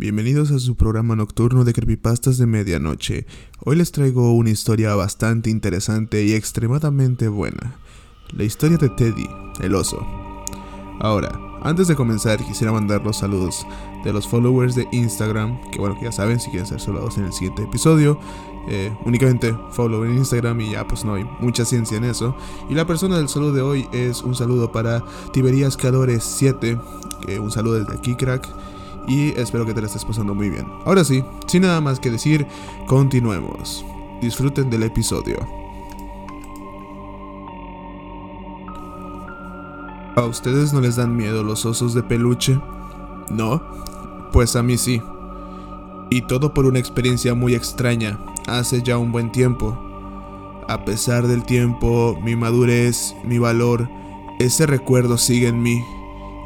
Bienvenidos a su programa nocturno de creepypastas de medianoche. Hoy les traigo una historia bastante interesante y extremadamente buena. La historia de Teddy, el oso. Ahora, antes de comenzar quisiera mandar los saludos de los followers de Instagram, que bueno, que ya saben, si quieren ser saludados en el siguiente episodio, eh, únicamente follow en Instagram y ya pues no hay mucha ciencia en eso. Y la persona del saludo de hoy es un saludo para Tiberías Calores 7, que un saludo desde aquí crack y espero que te la estés pasando muy bien. Ahora sí, sin nada más que decir, continuemos. Disfruten del episodio. ¿A ustedes no les dan miedo los osos de peluche? ¿No? Pues a mí sí. Y todo por una experiencia muy extraña, hace ya un buen tiempo. A pesar del tiempo, mi madurez, mi valor, ese recuerdo sigue en mí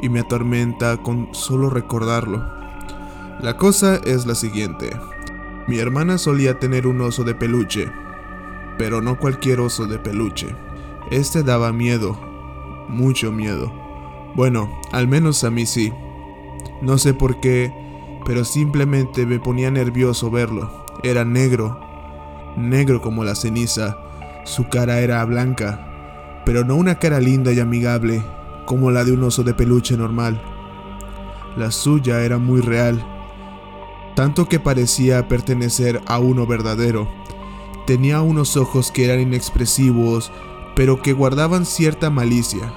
y me atormenta con solo recordarlo. La cosa es la siguiente. Mi hermana solía tener un oso de peluche, pero no cualquier oso de peluche. Este daba miedo, mucho miedo. Bueno, al menos a mí sí. No sé por qué, pero simplemente me ponía nervioso verlo. Era negro, negro como la ceniza. Su cara era blanca, pero no una cara linda y amigable, como la de un oso de peluche normal. La suya era muy real, tanto que parecía pertenecer a uno verdadero. Tenía unos ojos que eran inexpresivos, pero que guardaban cierta malicia.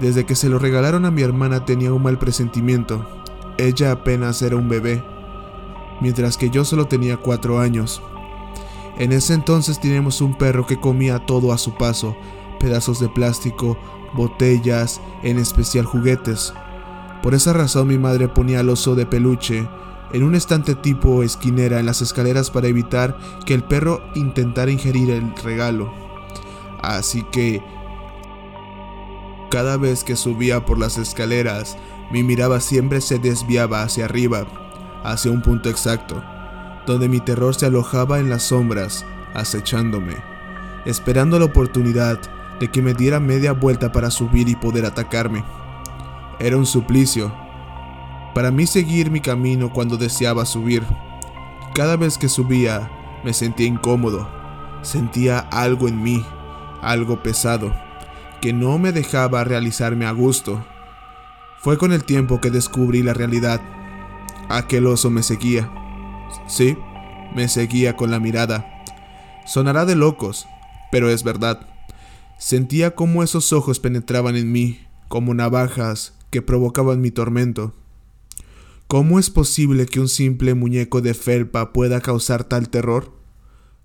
Desde que se lo regalaron a mi hermana tenía un mal presentimiento. Ella apenas era un bebé, mientras que yo solo tenía cuatro años. En ese entonces teníamos un perro que comía todo a su paso, pedazos de plástico, botellas, en especial juguetes. Por esa razón mi madre ponía al oso de peluche en un estante tipo esquinera en las escaleras para evitar que el perro intentara ingerir el regalo. Así que cada vez que subía por las escaleras, mi mirada siempre se desviaba hacia arriba, hacia un punto exacto, donde mi terror se alojaba en las sombras, acechándome, esperando la oportunidad de que me diera media vuelta para subir y poder atacarme. Era un suplicio para mí seguir mi camino cuando deseaba subir. Cada vez que subía me sentía incómodo, sentía algo en mí, algo pesado, que no me dejaba realizarme a gusto. Fue con el tiempo que descubrí la realidad. Aquel oso me seguía. Sí, me seguía con la mirada. Sonará de locos, pero es verdad. Sentía cómo esos ojos penetraban en mí, como navajas que provocaban mi tormento. ¿Cómo es posible que un simple muñeco de felpa pueda causar tal terror?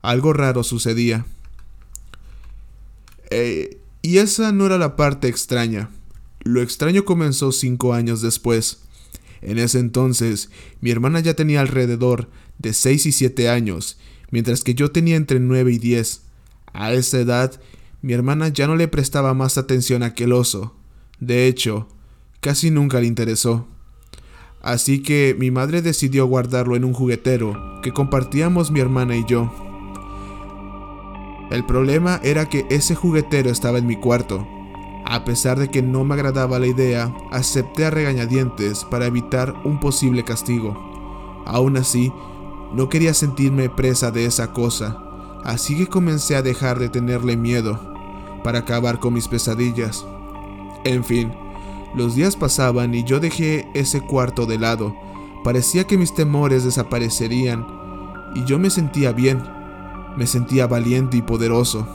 Algo raro sucedía. Eh, y esa no era la parte extraña. Lo extraño comenzó cinco años después. En ese entonces, mi hermana ya tenía alrededor de seis y siete años, mientras que yo tenía entre nueve y diez. A esa edad, mi hermana ya no le prestaba más atención a aquel oso. De hecho, casi nunca le interesó. Así que mi madre decidió guardarlo en un juguetero que compartíamos mi hermana y yo. El problema era que ese juguetero estaba en mi cuarto. A pesar de que no me agradaba la idea, acepté a regañadientes para evitar un posible castigo. Aún así, no quería sentirme presa de esa cosa, así que comencé a dejar de tenerle miedo, para acabar con mis pesadillas. En fin, los días pasaban y yo dejé ese cuarto de lado. Parecía que mis temores desaparecerían y yo me sentía bien. Me sentía valiente y poderoso.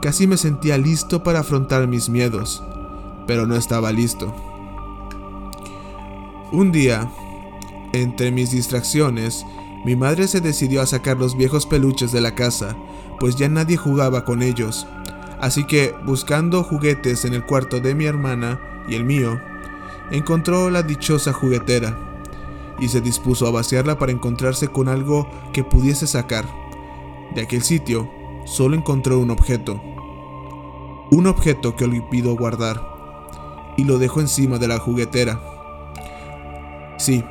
Casi me sentía listo para afrontar mis miedos, pero no estaba listo. Un día, entre mis distracciones, mi madre se decidió a sacar los viejos peluches de la casa, pues ya nadie jugaba con ellos. Así que, buscando juguetes en el cuarto de mi hermana y el mío, encontró la dichosa juguetera y se dispuso a vaciarla para encontrarse con algo que pudiese sacar. De aquel sitio, solo encontró un objeto. Un objeto que olvidó guardar y lo dejó encima de la juguetera. Sí,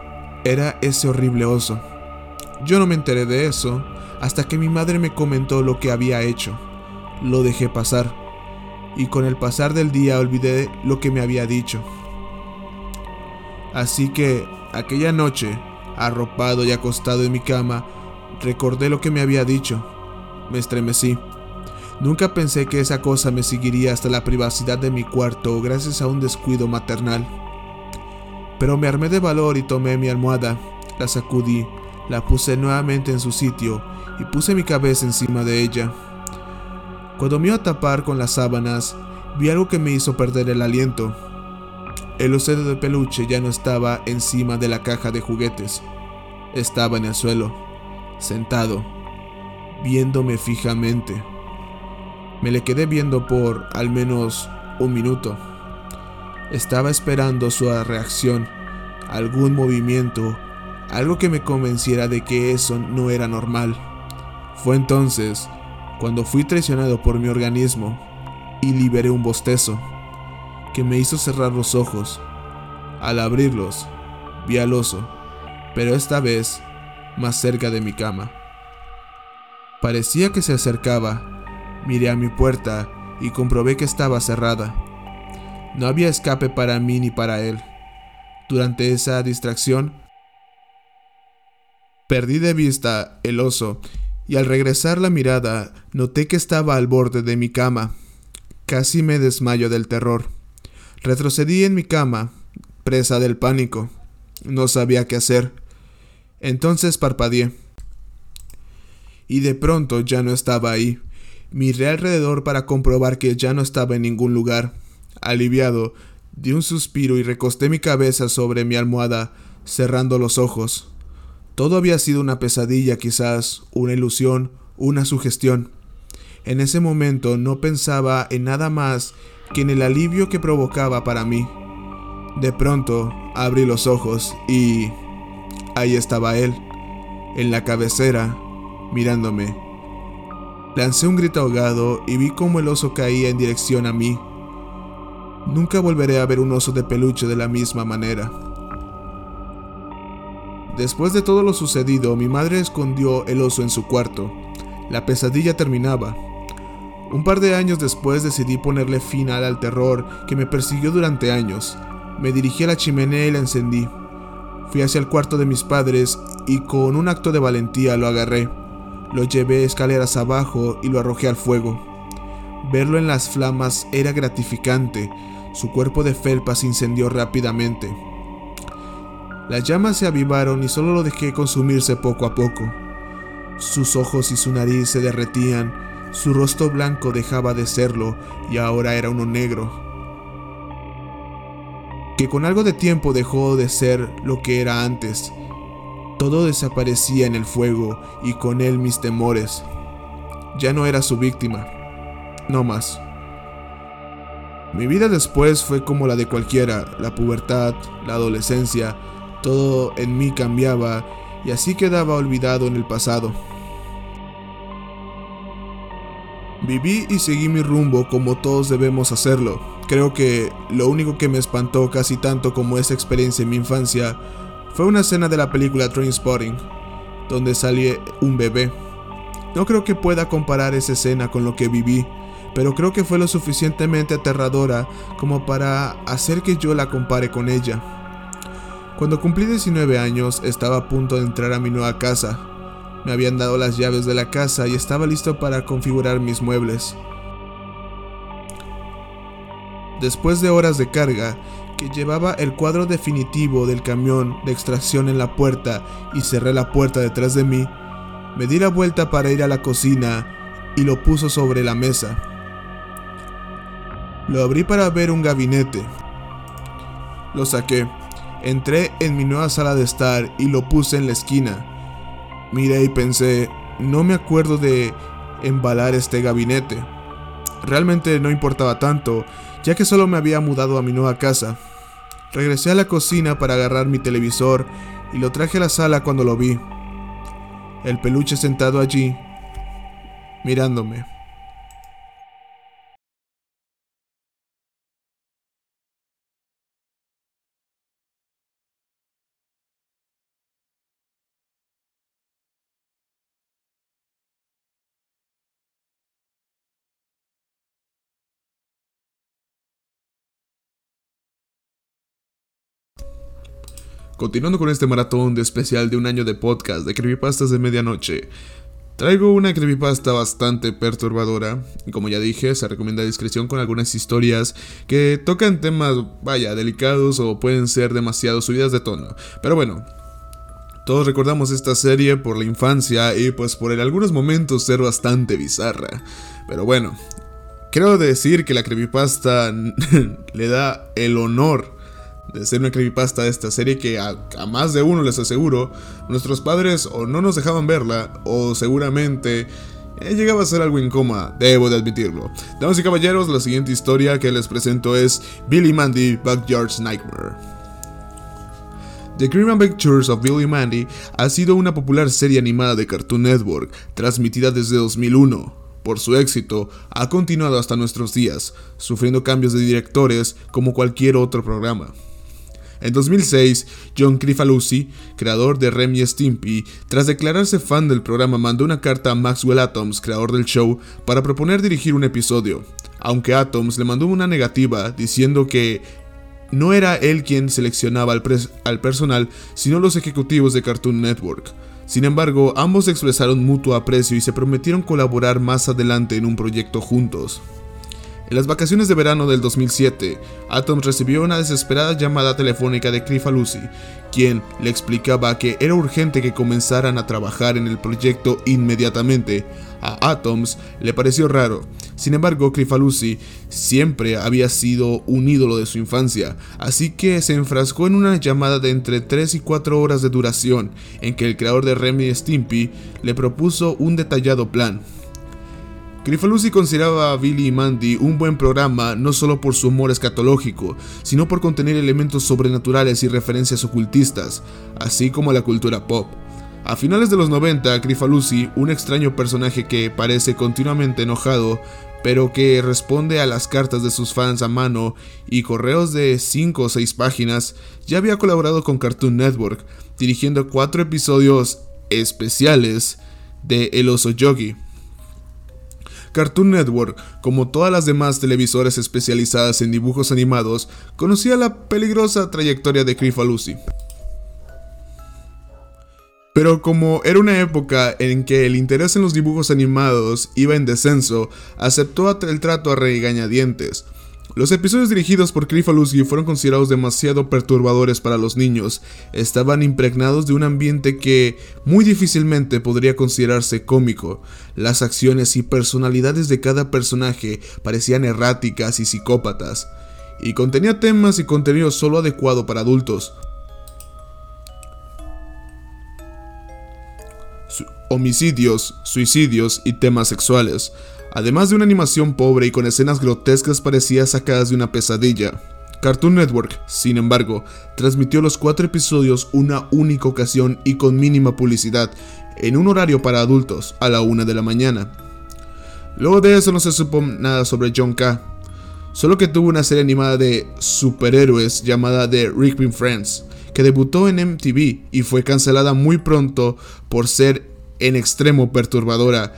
era ese horrible oso. Yo no me enteré de eso hasta que mi madre me comentó lo que había hecho lo dejé pasar, y con el pasar del día olvidé lo que me había dicho. Así que aquella noche, arropado y acostado en mi cama, recordé lo que me había dicho. Me estremecí. Nunca pensé que esa cosa me seguiría hasta la privacidad de mi cuarto gracias a un descuido maternal. Pero me armé de valor y tomé mi almohada, la sacudí, la puse nuevamente en su sitio y puse mi cabeza encima de ella. Cuando me iba a tapar con las sábanas, vi algo que me hizo perder el aliento. El osero de peluche ya no estaba encima de la caja de juguetes. Estaba en el suelo, sentado, viéndome fijamente. Me le quedé viendo por al menos un minuto. Estaba esperando su reacción, algún movimiento, algo que me convenciera de que eso no era normal. Fue entonces cuando fui traicionado por mi organismo y liberé un bostezo que me hizo cerrar los ojos. Al abrirlos, vi al oso, pero esta vez más cerca de mi cama. Parecía que se acercaba Miré a mi puerta y comprobé que estaba cerrada. No había escape para mí ni para él. Durante esa distracción, perdí de vista el oso y al regresar la mirada noté que estaba al borde de mi cama. Casi me desmayo del terror. Retrocedí en mi cama, presa del pánico. No sabía qué hacer. Entonces parpadeé. Y de pronto ya no estaba ahí. Miré alrededor para comprobar que ya no estaba en ningún lugar. Aliviado, di un suspiro y recosté mi cabeza sobre mi almohada, cerrando los ojos. Todo había sido una pesadilla quizás, una ilusión, una sugestión. En ese momento no pensaba en nada más que en el alivio que provocaba para mí. De pronto abrí los ojos y... ahí estaba él, en la cabecera, mirándome. Lancé un grito ahogado y vi cómo el oso caía en dirección a mí. Nunca volveré a ver un oso de peluche de la misma manera. Después de todo lo sucedido, mi madre escondió el oso en su cuarto. La pesadilla terminaba. Un par de años después decidí ponerle final al terror que me persiguió durante años. Me dirigí a la chimenea y la encendí. Fui hacia el cuarto de mis padres y con un acto de valentía lo agarré. Lo llevé escaleras abajo y lo arrojé al fuego. Verlo en las flamas era gratificante. Su cuerpo de felpa se incendió rápidamente. Las llamas se avivaron y solo lo dejé consumirse poco a poco. Sus ojos y su nariz se derretían, su rostro blanco dejaba de serlo y ahora era uno negro. Que con algo de tiempo dejó de ser lo que era antes todo desaparecía en el fuego y con él mis temores. Ya no era su víctima. No más. Mi vida después fue como la de cualquiera, la pubertad, la adolescencia, todo en mí cambiaba y así quedaba olvidado en el pasado. Viví y seguí mi rumbo como todos debemos hacerlo. Creo que lo único que me espantó casi tanto como esa experiencia en mi infancia fue una escena de la película Trainspotting, donde salió un bebé. No creo que pueda comparar esa escena con lo que viví, pero creo que fue lo suficientemente aterradora como para hacer que yo la compare con ella. Cuando cumplí 19 años estaba a punto de entrar a mi nueva casa. Me habían dado las llaves de la casa y estaba listo para configurar mis muebles. Después de horas de carga, que llevaba el cuadro definitivo del camión de extracción en la puerta y cerré la puerta detrás de mí, me di la vuelta para ir a la cocina y lo puso sobre la mesa. Lo abrí para ver un gabinete. Lo saqué. Entré en mi nueva sala de estar y lo puse en la esquina. Miré y pensé, no me acuerdo de embalar este gabinete. Realmente no importaba tanto, ya que solo me había mudado a mi nueva casa. Regresé a la cocina para agarrar mi televisor y lo traje a la sala cuando lo vi. El peluche sentado allí, mirándome. Continuando con este maratón de especial de un año de podcast de creepypastas de medianoche, traigo una creepypasta bastante perturbadora y como ya dije, se recomienda discreción con algunas historias que tocan temas, vaya, delicados o pueden ser demasiado subidas de tono. Pero bueno, todos recordamos esta serie por la infancia y pues por en algunos momentos ser bastante bizarra. Pero bueno, quiero decir que la creepypasta le da el honor de ser una creepypasta de esta serie que a, más de uno les aseguro, nuestros padres o no nos dejaban verla o seguramente eh, llegaba a ser algo incómoda, debo de admitirlo. Damas y caballeros, la siguiente historia que les presento es Billy Mandy Backyard's Nightmare. The Grim Pictures of Billy Mandy ha sido una popular serie animada de Cartoon Network, transmitida desde 2001 por su éxito, ha continuado hasta nuestros días, sufriendo cambios de directores como cualquier otro programa. En 2006, John Crifalusi, creador de Remy Stimpy, tras declararse fan del programa, mandó una carta a Maxwell Atoms, creador del show, para proponer dirigir un episodio, aunque Atoms le mandó una negativa diciendo que no era él quien seleccionaba al, al personal, sino los ejecutivos de Cartoon Network. Sin embargo, ambos expresaron mutuo aprecio y se prometieron colaborar más adelante en un proyecto juntos. En las vacaciones de verano del 2007, Atom recibió una desesperada llamada telefónica de Crifalusi, quien le explicaba que era urgente que comenzaran a trabajar en el proyecto inmediatamente. A Atoms le pareció raro. Sin embargo, Crifalusi siempre había sido un ídolo de su infancia, así que se enfrascó en una llamada de entre 3 y 4 horas de duración, en que el creador de Remy Stimpy le propuso un detallado plan. Crifalusi consideraba a Billy y Mandy un buen programa no solo por su humor escatológico, sino por contener elementos sobrenaturales y referencias ocultistas, así como la cultura pop. A finales de los 90, Crifalusi, un extraño personaje que parece continuamente enojado, pero que responde a las cartas de sus fans a mano y correos de 5 o 6 páginas, ya había colaborado con Cartoon Network, dirigiendo 4 episodios especiales de El Oso Yogi. Cartoon Network, como todas las demás televisoras especializadas en dibujos animados, conocía la peligrosa trayectoria de Crifalusi. Pero como era una época en que el interés en los dibujos animados iba en descenso, aceptó el trato a regañadientes. Los episodios dirigidos por Crifalusi fueron considerados demasiado perturbadores para los niños. Estaban impregnados de un ambiente que muy difícilmente podría considerarse cómico. Las acciones y personalidades de cada personaje parecían erráticas y psicópatas. Y contenía temas y contenido solo adecuado para adultos. homicidios, suicidios y temas sexuales además de una animación pobre y con escenas grotescas parecidas sacadas de una pesadilla. Cartoon Network, sin embargo, transmitió los cuatro episodios una única ocasión y con mínima publicidad, en un horario para adultos, a la una de la mañana. Luego de eso no se supo nada sobre John K., solo que tuvo una serie animada de superhéroes llamada The Rigby Friends, que debutó en MTV y fue cancelada muy pronto por ser en extremo perturbadora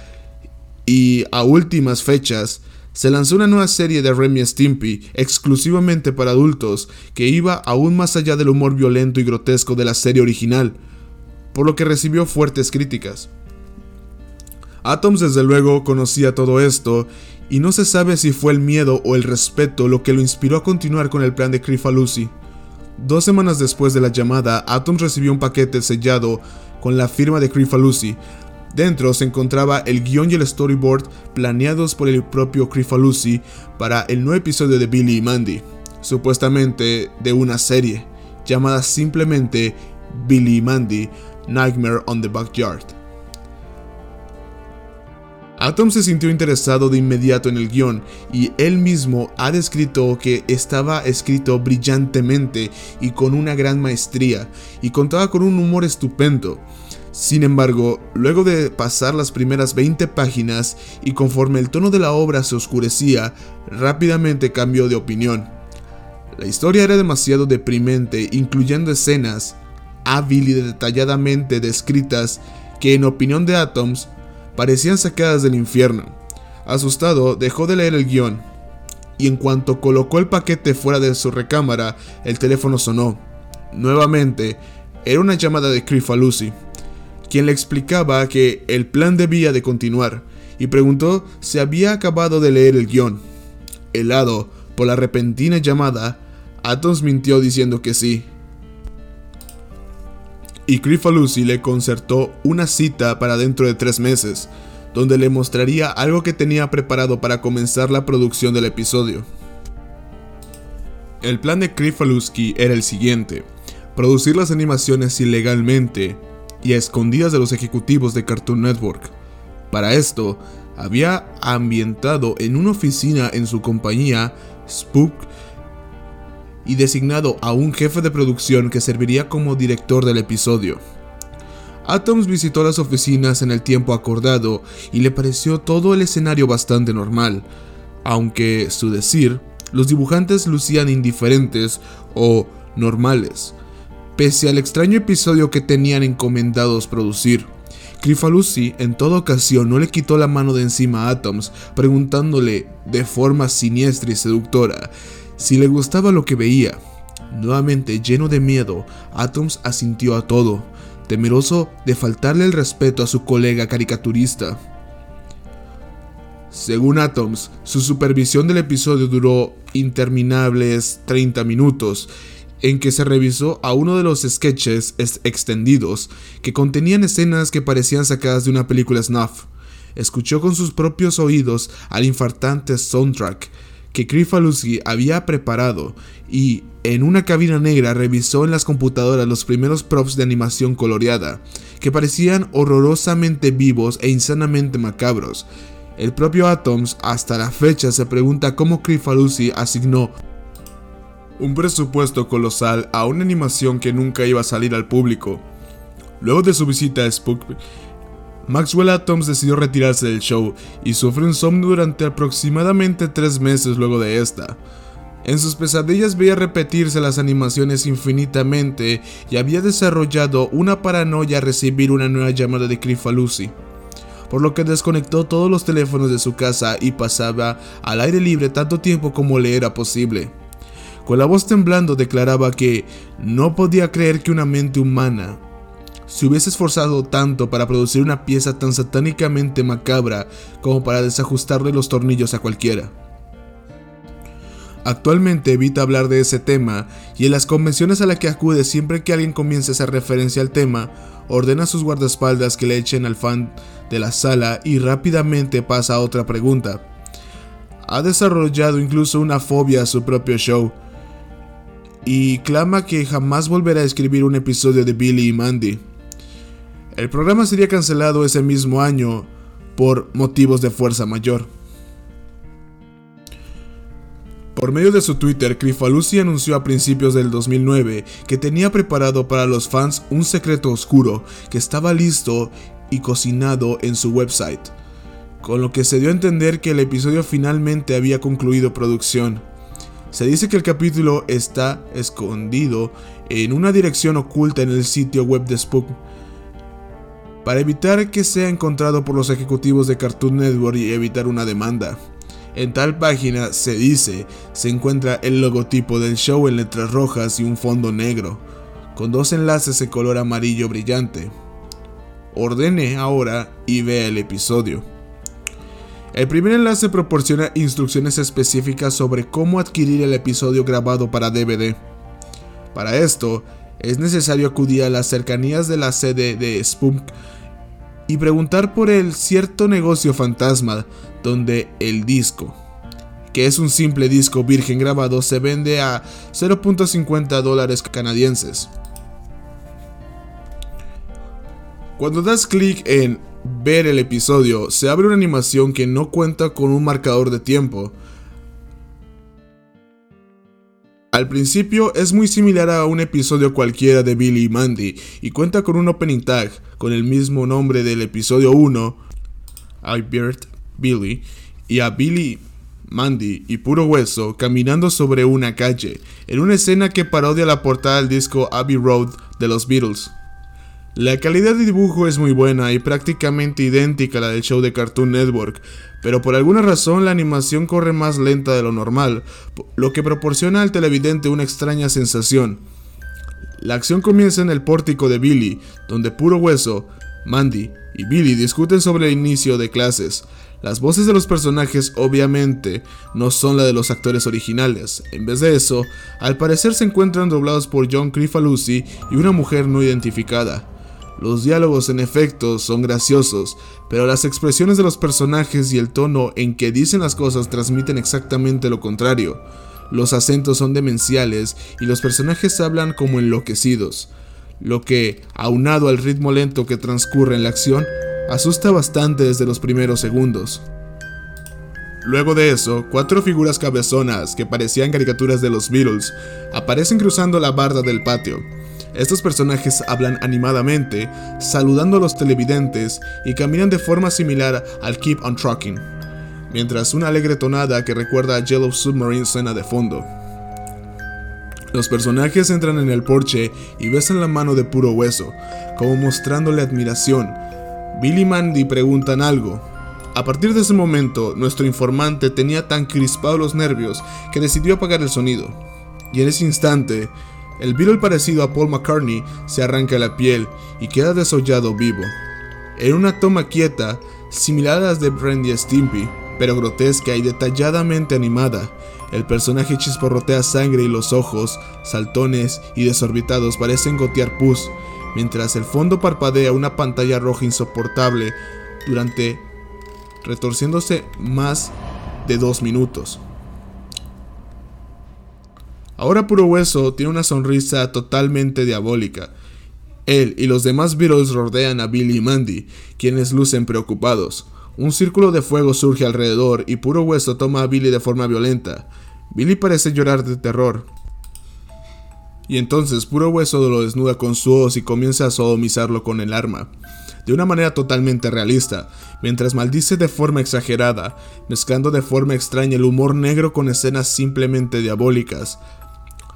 y a últimas fechas se lanzó una nueva serie de Remy Stimpy exclusivamente para adultos que iba aún más allá del humor violento y grotesco de la serie original, por lo que recibió fuertes críticas. Atoms desde luego conocía todo esto y no se sabe si fue el miedo o el respeto lo que lo inspiró a continuar con el plan de Crifalusi. Dos semanas después de la llamada, Atoms recibió un paquete sellado con la firma de Crifalusi, Dentro se encontraba el guion y el storyboard planeados por el propio Crifalusi para el nuevo episodio de Billy y Mandy, supuestamente de una serie llamada simplemente Billy y Mandy Nightmare on the Backyard. Atom se sintió interesado de inmediato en el guion y él mismo ha descrito que estaba escrito brillantemente y con una gran maestría y contaba con un humor estupendo. Sin embargo, luego de pasar las primeras 20 páginas y conforme el tono de la obra se oscurecía, rápidamente cambió de opinión. La historia era demasiado deprimente, incluyendo escenas hábil y detalladamente descritas que en opinión de Atoms parecían sacadas del infierno. Asustado, dejó de leer el guion, y en cuanto colocó el paquete fuera de su recámara, el teléfono sonó. nuevamente, era una llamada de Lucy, quien le explicaba que el plan debía de continuar, y preguntó si había acabado de leer el guion. Helado por la repentina llamada, Atoms mintió diciendo que sí. Y Lucy le concertó una cita para dentro de tres meses, donde le mostraría algo que tenía preparado para comenzar la producción del episodio. El plan de Krifaluski era el siguiente, producir las animaciones ilegalmente y a escondidas de los ejecutivos de Cartoon Network. Para esto, había ambientado en una oficina en su compañía, Spook, y designado a un jefe de producción que serviría como director del episodio. Atoms visitó las oficinas en el tiempo acordado y le pareció todo el escenario bastante normal, aunque, su decir, los dibujantes lucían indiferentes o normales, pese al extraño episodio que tenían encomendados producir. Crifalusi en toda ocasión no le quitó la mano de encima a Atoms, preguntándole de forma siniestra y seductora si le gustaba lo que veía. Nuevamente lleno de miedo, Atoms asintió a todo, temeroso de faltarle el respeto a su colega caricaturista. Según Atoms, su supervisión del episodio duró interminables 30 minutos, en que se revisó a uno de los sketches extendidos que contenían escenas que parecían sacadas de una película snuff. Escuchó con sus propios oídos al infartante soundtrack que Krifaluski había preparado y en una cabina negra revisó en las computadoras los primeros props de animación coloreada, que parecían horrorosamente vivos e insanamente macabros. El propio Atoms hasta la fecha se pregunta cómo Krifalusi asignó un presupuesto colosal a una animación que nunca iba a salir al público. Luego de su visita a Spook, Maxwell Atoms decidió retirarse del show y sufrió insomnio durante aproximadamente tres meses luego de esta. En sus pesadillas veía repetirse las animaciones infinitamente y había desarrollado una paranoia a recibir una nueva llamada de Crifalusi, por lo que desconectó todos los teléfonos de su casa y pasaba al aire libre tanto tiempo como le era posible. Con la voz temblando declaraba que no podía creer que una mente humana se hubiese esforzado tanto para producir una pieza tan satánicamente macabra como para desajustarle los tornillos a cualquiera. Actualmente evita hablar de ese tema y en las convenciones a las que acude siempre que alguien comience a hacer referencia al tema, ordena a sus guardaespaldas que le echen al fan de la sala y rápidamente pasa a otra pregunta. Ha desarrollado incluso una fobia a su propio show, y clama que jamás volverá a escribir un episodio de Billy y Mandy. El programa sería cancelado ese mismo año por motivos de fuerza mayor. Por medio de su Twitter, Crifalusi anunció a principios del 2009 que tenía preparado para los fans un secreto oscuro que estaba listo y cocinado en su website, con lo que se dio a entender que el episodio finalmente había concluido producción. Se dice que el capítulo está escondido en una dirección oculta en el sitio web de Spook para evitar que sea encontrado por los ejecutivos de Cartoon Network y evitar una demanda. En tal página se dice se encuentra el logotipo del show en letras rojas y un fondo negro, con dos enlaces de color amarillo brillante. Ordene ahora y vea el episodio. El primer enlace proporciona instrucciones específicas sobre cómo adquirir el episodio grabado para DVD. Para esto, es necesario acudir a las cercanías de la sede de Spunk y preguntar por el cierto negocio fantasma donde el disco, que es un simple disco virgen grabado, se vende a 0.50 dólares canadienses. Cuando das clic en ver el episodio, se abre una animación que no cuenta con un marcador de tiempo. Al principio es muy similar a un episodio cualquiera de Billy y Mandy y cuenta con un opening tag con el mismo nombre del episodio 1, I Bird Billy, y a Billy, Mandy y Puro Hueso caminando sobre una calle, en una escena que parodia la portada del disco Abbey Road de los Beatles. La calidad de dibujo es muy buena y prácticamente idéntica a la del show de Cartoon Network, pero por alguna razón la animación corre más lenta de lo normal, lo que proporciona al televidente una extraña sensación. La acción comienza en el pórtico de Billy, donde Puro Hueso, Mandy y Billy discuten sobre el inicio de clases. Las voces de los personajes obviamente no son la de los actores originales. En vez de eso, al parecer se encuentran doblados por John Crifalusi y una mujer no identificada. Los diálogos en efecto son graciosos, pero las expresiones de los personajes y el tono en que dicen las cosas transmiten exactamente lo contrario. Los acentos son demenciales y los personajes hablan como enloquecidos, lo que, aunado al ritmo lento que transcurre en la acción, asusta bastante desde los primeros segundos. Luego de eso, cuatro figuras cabezonas que parecían caricaturas de los Beatles aparecen cruzando la barda del patio. Estos personajes hablan animadamente, saludando a los televidentes y caminan de forma similar al Keep on Trucking, mientras una alegre tonada que recuerda a Yellow Submarine suena de fondo. Los personajes entran en el porche y besan la mano de puro hueso, como mostrándole admiración. Billy y Mandy preguntan algo. A partir de ese momento, nuestro informante tenía tan crispados los nervios que decidió apagar el sonido. Y en ese instante, el Beatle parecido a Paul McCartney se arranca la piel y queda desollado vivo. En una toma quieta, similar a las de Brandy Stimpy, pero grotesca y detalladamente animada, el personaje chisporrotea sangre y los ojos, saltones y desorbitados parecen gotear pus, mientras el fondo parpadea una pantalla roja insoportable durante retorciéndose más de dos minutos. Ahora Puro Hueso tiene una sonrisa totalmente diabólica. Él y los demás Beatles rodean a Billy y Mandy, quienes lucen preocupados. Un círculo de fuego surge alrededor y Puro Hueso toma a Billy de forma violenta. Billy parece llorar de terror. Y entonces Puro Hueso lo desnuda con su hoz y comienza a sodomizarlo con el arma, de una manera totalmente realista, mientras maldice de forma exagerada, mezclando de forma extraña el humor negro con escenas simplemente diabólicas.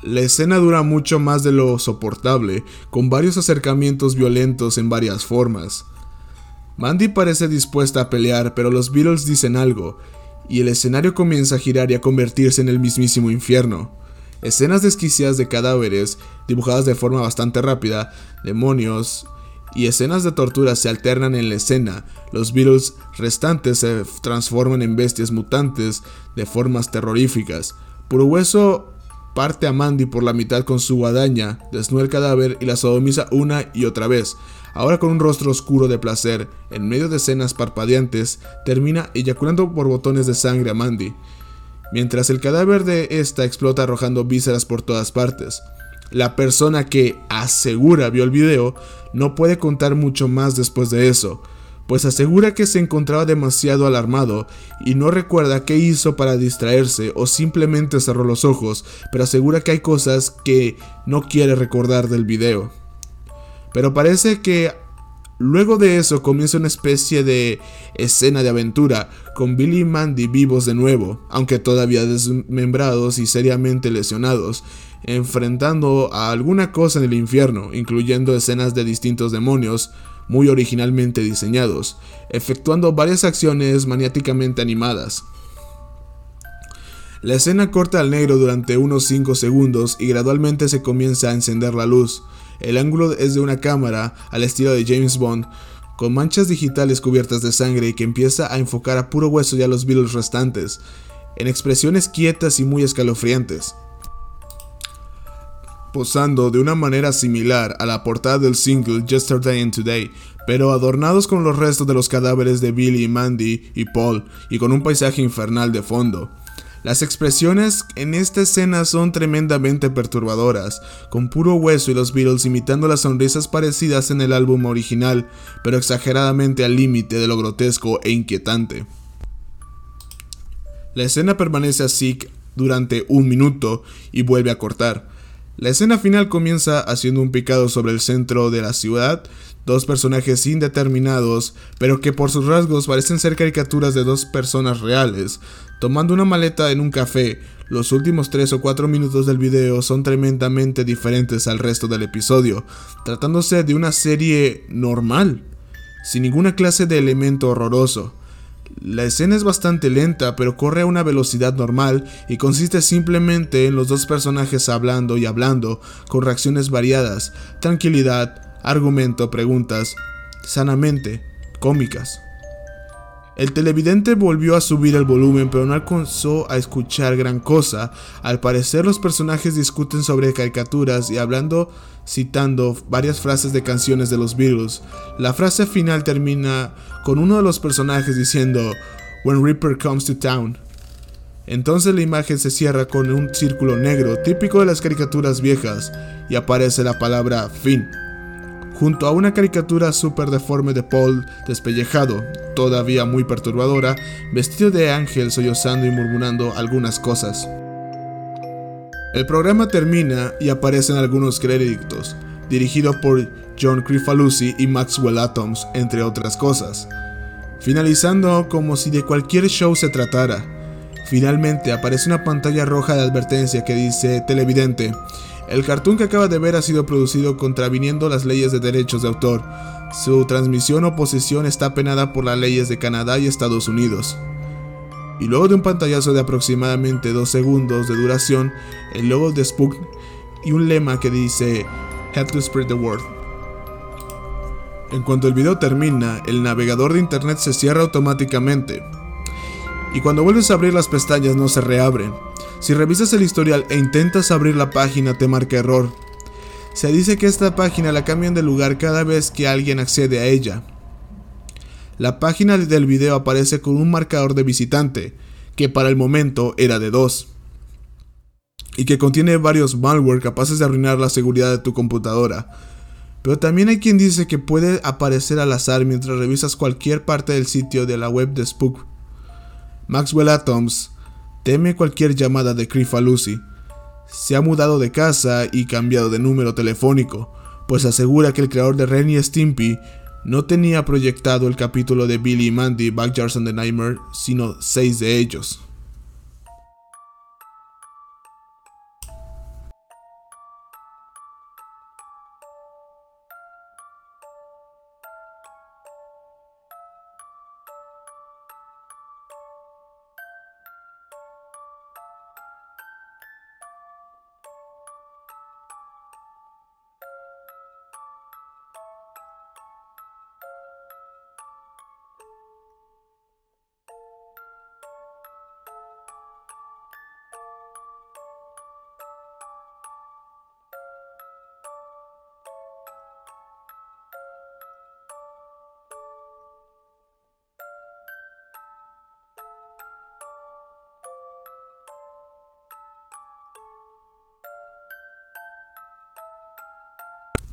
La escena dura mucho más de lo soportable, con varios acercamientos violentos en varias formas. Mandy parece dispuesta a pelear, pero los Beatles dicen algo, y el escenario comienza a girar y a convertirse en el mismísimo infierno. Escenas desquiciadas de cadáveres, dibujadas de forma bastante rápida, demonios y escenas de tortura se alternan en la escena. Los Beatles restantes se transforman en bestias mutantes de formas terroríficas. Puro Hueso parte a Mandy por la mitad con su guadaña, desnuda el cadáver y la sodomiza una y otra vez. Ahora con un rostro oscuro de placer, en medio de escenas parpadeantes, termina eyaculando por botones de sangre a Mandy, mientras el cadáver de esta explota arrojando vísceras por todas partes. La persona que asegura vio el video no puede contar mucho más después de eso, pues asegura que se encontraba demasiado alarmado y no recuerda qué hizo para distraerse o simplemente cerró los ojos, pero asegura que hay cosas que no quiere recordar del video. Pero parece que luego de eso comienza una especie de escena de aventura, con Billy y Mandy vivos de nuevo, aunque todavía desmembrados y seriamente lesionados, enfrentando a alguna cosa en el infierno, incluyendo escenas de distintos demonios, muy originalmente diseñados, efectuando varias acciones maniáticamente animadas. La escena corta al negro durante unos 5 segundos y gradualmente se comienza a encender la luz. El ángulo es de una cámara al estilo de James Bond, con manchas digitales cubiertas de sangre y que empieza a enfocar a puro hueso ya los Beatles restantes, en expresiones quietas y muy escalofriantes posando de una manera similar a la portada del single Yesterday and Today, pero adornados con los restos de los cadáveres de Billy, Mandy y Paul, y con un paisaje infernal de fondo. Las expresiones en esta escena son tremendamente perturbadoras, con puro hueso y los Beatles imitando las sonrisas parecidas en el álbum original, pero exageradamente al límite de lo grotesco e inquietante. La escena permanece así durante un minuto y vuelve a cortar, la escena final comienza haciendo un picado sobre el centro de la ciudad, dos personajes indeterminados, pero que por sus rasgos parecen ser caricaturas de dos personas reales, tomando una maleta en un café. Los últimos 3 o 4 minutos del video son tremendamente diferentes al resto del episodio, tratándose de una serie normal, sin ninguna clase de elemento horroroso. La escena es bastante lenta, pero corre a una velocidad normal y consiste simplemente en los dos personajes hablando y hablando, con reacciones variadas, tranquilidad, argumento, preguntas, sanamente, cómicas. El televidente volvió a subir el volumen pero no alcanzó a escuchar gran cosa. Al parecer los personajes discuten sobre caricaturas y hablando citando varias frases de canciones de los Beatles. La frase final termina con uno de los personajes diciendo When Reaper comes to town. Entonces la imagen se cierra con un círculo negro típico de las caricaturas viejas y aparece la palabra fin junto a una caricatura súper deforme de Paul despellejado, todavía muy perturbadora, vestido de ángel sollozando y murmurando algunas cosas. El programa termina y aparecen algunos créditos, dirigido por John Crifalusi y Maxwell Atoms, entre otras cosas. Finalizando como si de cualquier show se tratara. Finalmente aparece una pantalla roja de advertencia que dice televidente, el cartoon que acaba de ver ha sido producido contraviniendo las leyes de derechos de autor. Su transmisión o posesión está penada por las leyes de Canadá y Estados Unidos. Y luego de un pantallazo de aproximadamente 2 segundos de duración, el logo de Spook y un lema que dice Have to spread the word. En cuanto el video termina, el navegador de internet se cierra automáticamente. Y cuando vuelves a abrir las pestañas no se reabren. Si revisas el historial e intentas abrir la página te marca error. Se dice que esta página la cambian de lugar cada vez que alguien accede a ella. La página del video aparece con un marcador de visitante, que para el momento era de 2, y que contiene varios malware capaces de arruinar la seguridad de tu computadora. Pero también hay quien dice que puede aparecer al azar mientras revisas cualquier parte del sitio de la web de Spook. Maxwell Atoms Teme cualquier llamada de Lucy. Se ha mudado de casa y cambiado de número telefónico, pues asegura que el creador de Ren y Stimpy no tenía proyectado el capítulo de Billy y Mandy Backyards and the Nightmare, sino seis de ellos.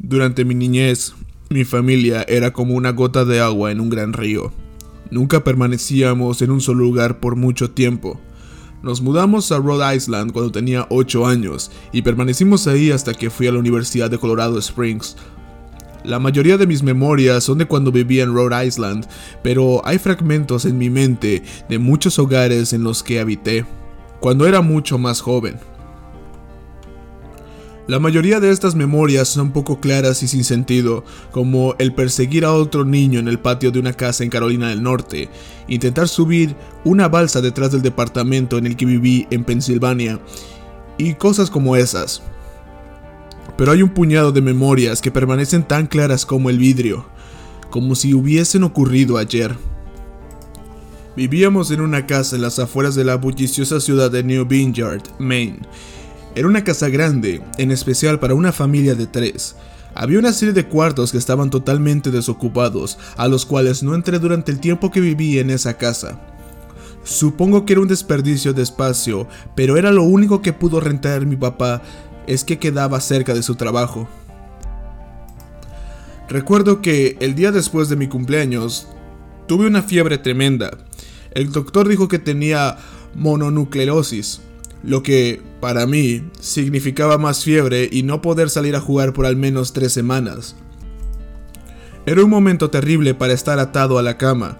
Durante mi niñez, mi familia era como una gota de agua en un gran río. Nunca permanecíamos en un solo lugar por mucho tiempo. Nos mudamos a Rhode Island cuando tenía 8 años y permanecimos ahí hasta que fui a la Universidad de Colorado Springs. La mayoría de mis memorias son de cuando vivía en Rhode Island, pero hay fragmentos en mi mente de muchos hogares en los que habité, cuando era mucho más joven. La mayoría de estas memorias son poco claras y sin sentido, como el perseguir a otro niño en el patio de una casa en Carolina del Norte, intentar subir una balsa detrás del departamento en el que viví en Pensilvania, y cosas como esas. Pero hay un puñado de memorias que permanecen tan claras como el vidrio, como si hubiesen ocurrido ayer. Vivíamos en una casa en las afueras de la bulliciosa ciudad de New Vineyard, Maine, era una casa grande, en especial para una familia de tres. Había una serie de cuartos que estaban totalmente desocupados, a los cuales no entré durante el tiempo que viví en esa casa. Supongo que era un desperdicio de espacio, pero era lo único que pudo rentar mi papá, es que quedaba cerca de su trabajo. Recuerdo que el día después de mi cumpleaños tuve una fiebre tremenda. El doctor dijo que tenía mononucleosis, lo que, para mí, significaba más fiebre y no poder salir a jugar por al menos tres semanas. Era un momento terrible para estar atado a la cama.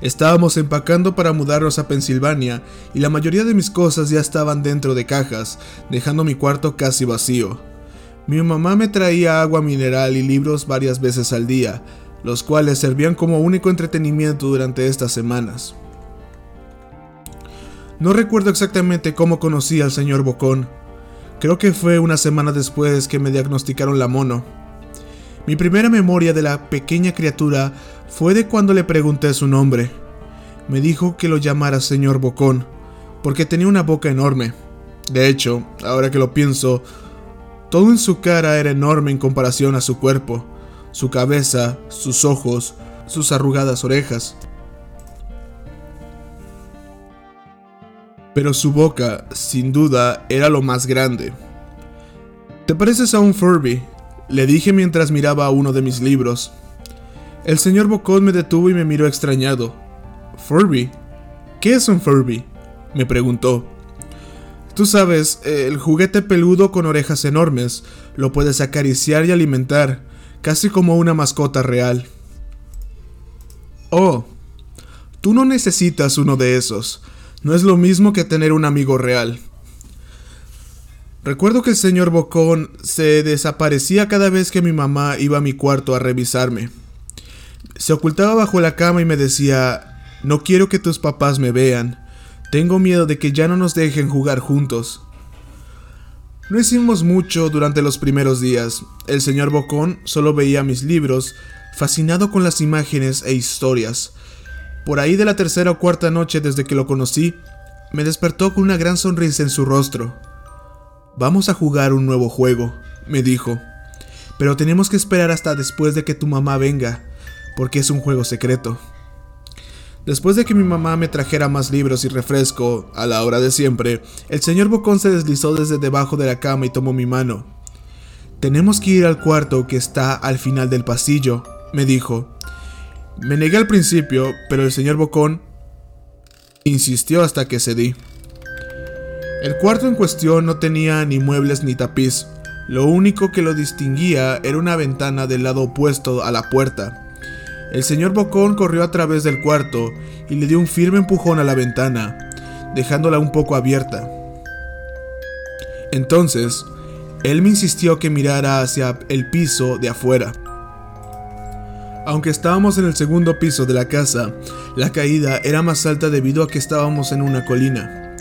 Estábamos empacando para mudarnos a Pensilvania y la mayoría de mis cosas ya estaban dentro de cajas, dejando mi cuarto casi vacío. Mi mamá me traía agua mineral y libros varias veces al día, los cuales servían como único entretenimiento durante estas semanas. No recuerdo exactamente cómo conocí al señor Bocón. Creo que fue una semana después que me diagnosticaron la mono. Mi primera memoria de la pequeña criatura fue de cuando le pregunté su nombre. Me dijo que lo llamara señor Bocón, porque tenía una boca enorme. De hecho, ahora que lo pienso, todo en su cara era enorme en comparación a su cuerpo, su cabeza, sus ojos, sus arrugadas orejas. Pero su boca, sin duda, era lo más grande. ¿Te pareces a un Furby? Le dije mientras miraba uno de mis libros. El señor Bocón me detuvo y me miró extrañado. ¿Furby? ¿Qué es un Furby? me preguntó. Tú sabes, el juguete peludo con orejas enormes. Lo puedes acariciar y alimentar, casi como una mascota real. Oh, tú no necesitas uno de esos. No es lo mismo que tener un amigo real. Recuerdo que el señor Bocón se desaparecía cada vez que mi mamá iba a mi cuarto a revisarme. Se ocultaba bajo la cama y me decía, no quiero que tus papás me vean. Tengo miedo de que ya no nos dejen jugar juntos. No hicimos mucho durante los primeros días. El señor Bocón solo veía mis libros, fascinado con las imágenes e historias. Por ahí de la tercera o cuarta noche desde que lo conocí, me despertó con una gran sonrisa en su rostro. Vamos a jugar un nuevo juego, me dijo. Pero tenemos que esperar hasta después de que tu mamá venga, porque es un juego secreto. Después de que mi mamá me trajera más libros y refresco, a la hora de siempre, el señor Bocón se deslizó desde debajo de la cama y tomó mi mano. Tenemos que ir al cuarto que está al final del pasillo, me dijo. Me negué al principio, pero el señor Bocón insistió hasta que cedí. El cuarto en cuestión no tenía ni muebles ni tapiz. Lo único que lo distinguía era una ventana del lado opuesto a la puerta. El señor Bocón corrió a través del cuarto y le dio un firme empujón a la ventana, dejándola un poco abierta. Entonces, él me insistió que mirara hacia el piso de afuera. Aunque estábamos en el segundo piso de la casa, la caída era más alta debido a que estábamos en una colina.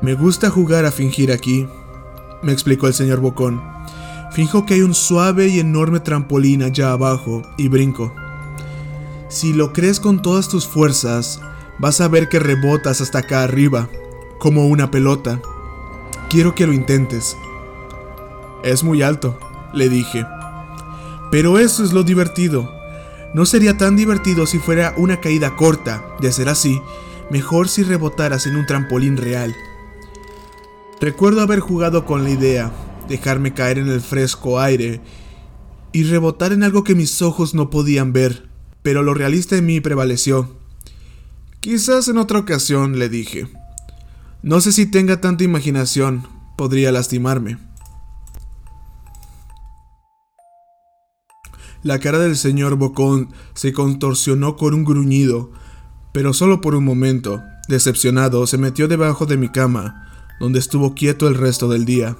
Me gusta jugar a fingir aquí, me explicó el señor Bocón. Fijo que hay un suave y enorme trampolín allá abajo y brinco. Si lo crees con todas tus fuerzas, vas a ver que rebotas hasta acá arriba, como una pelota. Quiero que lo intentes. Es muy alto, le dije. Pero eso es lo divertido. No sería tan divertido si fuera una caída corta. De ser así, mejor si rebotaras en un trampolín real. Recuerdo haber jugado con la idea, dejarme caer en el fresco aire y rebotar en algo que mis ojos no podían ver, pero lo realista en mí prevaleció. Quizás en otra ocasión, le dije. No sé si tenga tanta imaginación, podría lastimarme. La cara del señor Bocón se contorsionó con un gruñido, pero solo por un momento. Decepcionado, se metió debajo de mi cama, donde estuvo quieto el resto del día.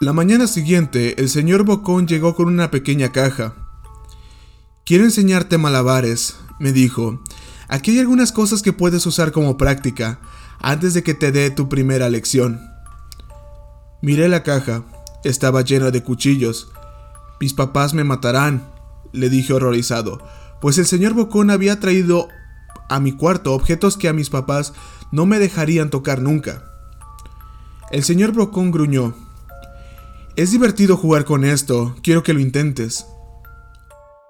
La mañana siguiente, el señor Bocón llegó con una pequeña caja. Quiero enseñarte malabares, me dijo. Aquí hay algunas cosas que puedes usar como práctica, antes de que te dé tu primera lección. Miré la caja. Estaba llena de cuchillos. Mis papás me matarán, le dije horrorizado, pues el señor Bocón había traído a mi cuarto objetos que a mis papás no me dejarían tocar nunca. El señor Bocón gruñó. Es divertido jugar con esto, quiero que lo intentes.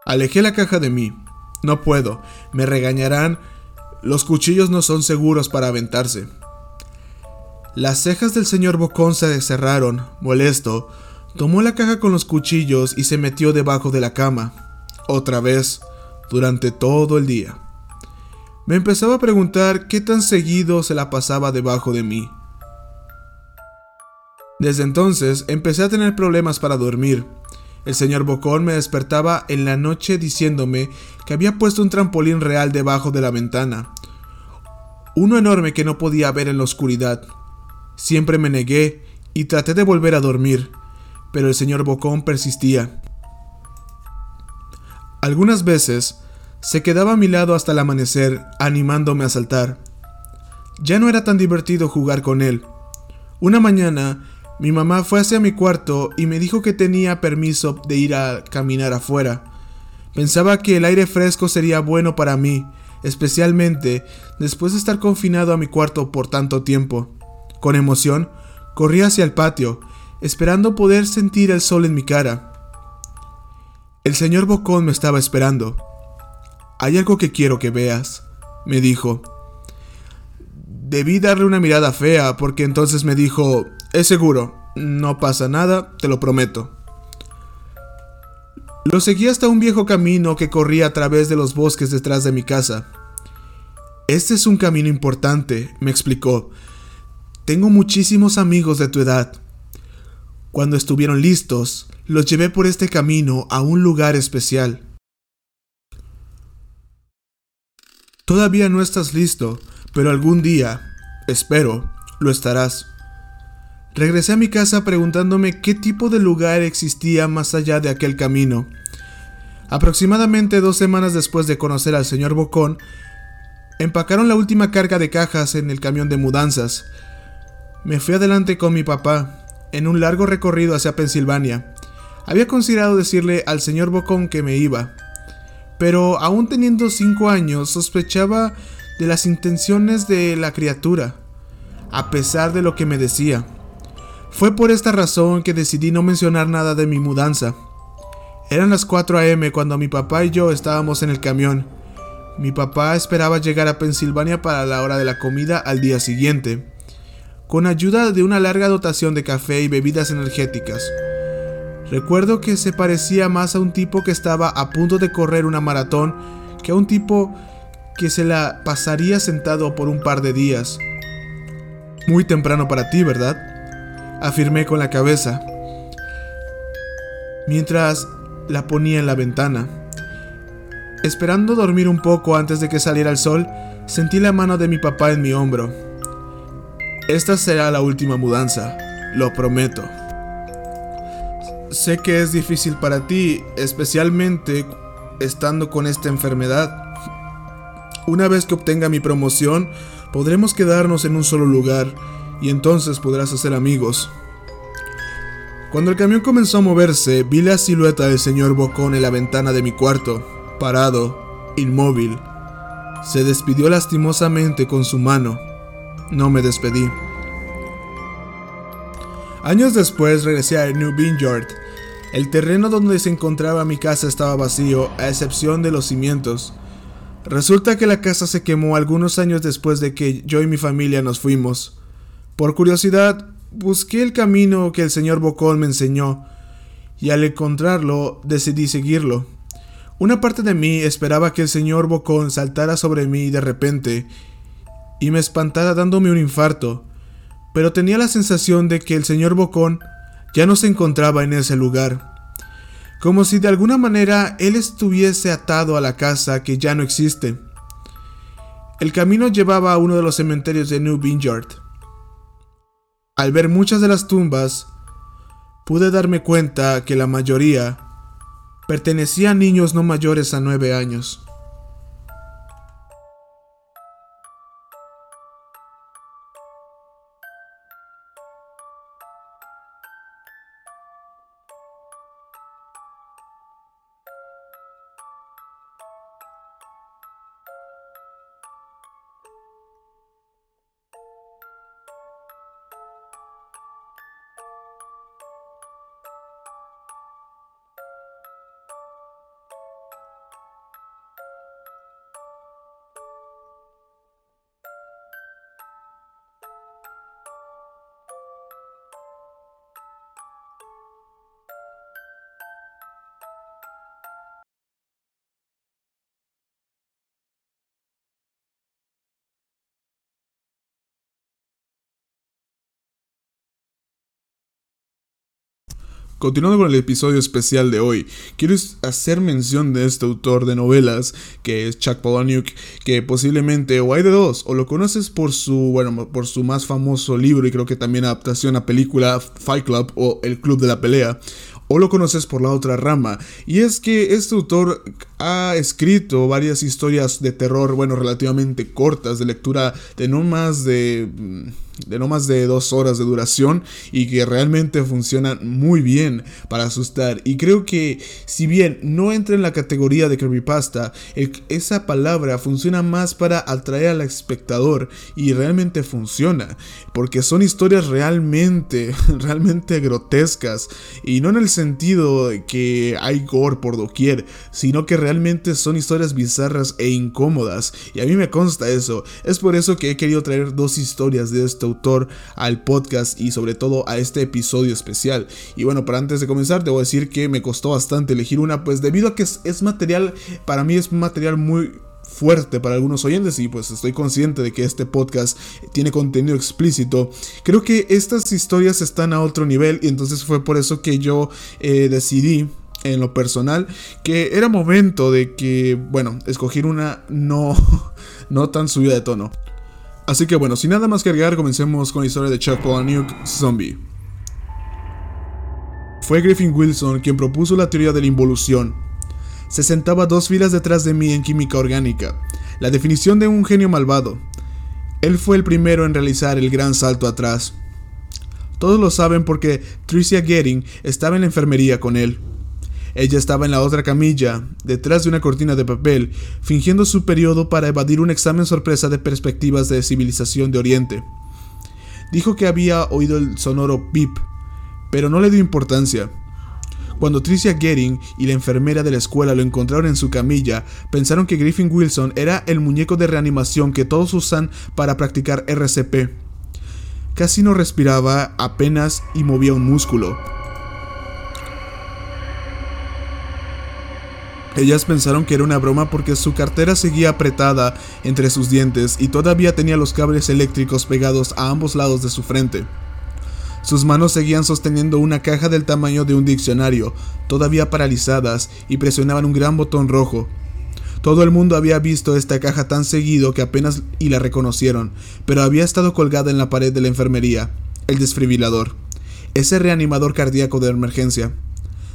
Alejé la caja de mí. No puedo, me regañarán. Los cuchillos no son seguros para aventarse. Las cejas del señor Bocón se cerraron, molesto. Tomó la caja con los cuchillos y se metió debajo de la cama. Otra vez, durante todo el día. Me empezaba a preguntar qué tan seguido se la pasaba debajo de mí. Desde entonces empecé a tener problemas para dormir. El señor Bocón me despertaba en la noche diciéndome que había puesto un trampolín real debajo de la ventana. Uno enorme que no podía ver en la oscuridad. Siempre me negué y traté de volver a dormir, pero el señor Bocón persistía. Algunas veces Se quedaba a mi lado hasta el amanecer, animándome a saltar. Ya no era tan divertido jugar con él. Una mañana, mi mamá fue hacia mi cuarto y me dijo que tenía permiso de ir a caminar afuera. Pensaba que el aire fresco sería bueno para mí, especialmente después de estar confinado a mi cuarto por tanto tiempo. Con emoción, corrí hacia el patio, esperando poder sentir el sol en mi cara. El señor Bocón me estaba esperando. Hay algo que quiero que veas, me dijo. Debí darle una mirada fea porque entonces me dijo, es seguro, no pasa nada, te lo prometo. Lo seguí hasta un viejo camino que corría a través de los bosques detrás de mi casa. Este es un camino importante, me explicó. Tengo muchísimos amigos de tu edad. Cuando estuvieron listos, los llevé por este camino a un lugar especial. Todavía no estás listo, pero algún día, espero, lo estarás. Regresé a mi casa preguntándome qué tipo de lugar existía más allá de aquel camino. Aproximadamente dos semanas después de conocer al señor Bocón, empacaron la última carga de cajas en el camión de mudanzas. Me fui adelante con mi papá, en un largo recorrido hacia Pensilvania. Había considerado decirle al señor Bocón que me iba, pero aún teniendo cinco años sospechaba de las intenciones de la criatura, a pesar de lo que me decía. Fue por esta razón que decidí no mencionar nada de mi mudanza. Eran las 4 a.m. cuando mi papá y yo estábamos en el camión. Mi papá esperaba llegar a Pensilvania para la hora de la comida al día siguiente, con ayuda de una larga dotación de café y bebidas energéticas. Recuerdo que se parecía más a un tipo que estaba a punto de correr una maratón que a un tipo que se la pasaría sentado por un par de días. Muy temprano para ti, ¿verdad? afirmé con la cabeza, mientras la ponía en la ventana. Esperando dormir un poco antes de que saliera el sol, sentí la mano de mi papá en mi hombro. Esta será la última mudanza, lo prometo. Sé que es difícil para ti, especialmente estando con esta enfermedad. Una vez que obtenga mi promoción, podremos quedarnos en un solo lugar y entonces podrás hacer amigos. Cuando el camión comenzó a moverse, vi la silueta del señor Bocón en la ventana de mi cuarto, parado, inmóvil. Se despidió lastimosamente con su mano. No me despedí. Años después regresé a New Vineyard. El terreno donde se encontraba mi casa estaba vacío, a excepción de los cimientos. Resulta que la casa se quemó algunos años después de que yo y mi familia nos fuimos. Por curiosidad, busqué el camino que el señor Bocón me enseñó, y al encontrarlo decidí seguirlo. Una parte de mí esperaba que el señor Bocón saltara sobre mí de repente y me espantara dándome un infarto, pero tenía la sensación de que el señor Bocón ya no se encontraba en ese lugar, como si de alguna manera él estuviese atado a la casa que ya no existe. El camino llevaba a uno de los cementerios de New Vineyard. Al ver muchas de las tumbas, pude darme cuenta que la mayoría pertenecían a niños no mayores a nueve años. Continuando con el episodio especial de hoy, quiero hacer mención de este autor de novelas, que es Chuck Palahniuk, que posiblemente o hay de dos, o lo conoces por su, bueno, por su más famoso libro y creo que también adaptación a película Fight Club o El Club de la Pelea, o lo conoces por la otra rama. Y es que este autor ha escrito varias historias de terror, bueno, relativamente cortas, de lectura de no más de mm, de no más de dos horas de duración y que realmente funcionan muy bien para asustar. Y creo que si bien no entra en la categoría de creepypasta, esa palabra funciona más para atraer al espectador y realmente funciona. Porque son historias realmente, realmente grotescas. Y no en el sentido de que hay gore por doquier, sino que realmente son historias bizarras e incómodas. Y a mí me consta eso. Es por eso que he querido traer dos historias de este autor al podcast y sobre todo a este episodio especial. Y bueno, para antes de comenzar, debo decir que me costó bastante elegir una, pues debido a que es, es material, para mí es material muy fuerte para algunos oyentes y pues estoy consciente de que este podcast tiene contenido explícito. Creo que estas historias están a otro nivel y entonces fue por eso que yo eh, decidí en lo personal que era momento de que, bueno, escoger una no, no tan subida de tono. Así que bueno, sin nada más que agregar, comencemos con la historia de Chuck Palahniuk, Zombie. Fue Griffin Wilson quien propuso la teoría de la involución. Se sentaba dos filas detrás de mí en química orgánica, la definición de un genio malvado. Él fue el primero en realizar el gran salto atrás. Todos lo saben porque Tricia Getting estaba en la enfermería con él. Ella estaba en la otra camilla, detrás de una cortina de papel, fingiendo su periodo para evadir un examen sorpresa de perspectivas de civilización de Oriente. Dijo que había oído el sonoro pip, pero no le dio importancia. Cuando Tricia Getting y la enfermera de la escuela lo encontraron en su camilla, pensaron que Griffin Wilson era el muñeco de reanimación que todos usan para practicar RCP. Casi no respiraba apenas y movía un músculo. Ellas pensaron que era una broma porque su cartera seguía apretada entre sus dientes y todavía tenía los cables eléctricos pegados a ambos lados de su frente. Sus manos seguían sosteniendo una caja del tamaño de un diccionario, todavía paralizadas, y presionaban un gran botón rojo. Todo el mundo había visto esta caja tan seguido que apenas y la reconocieron, pero había estado colgada en la pared de la enfermería, el desfibrilador, ese reanimador cardíaco de emergencia.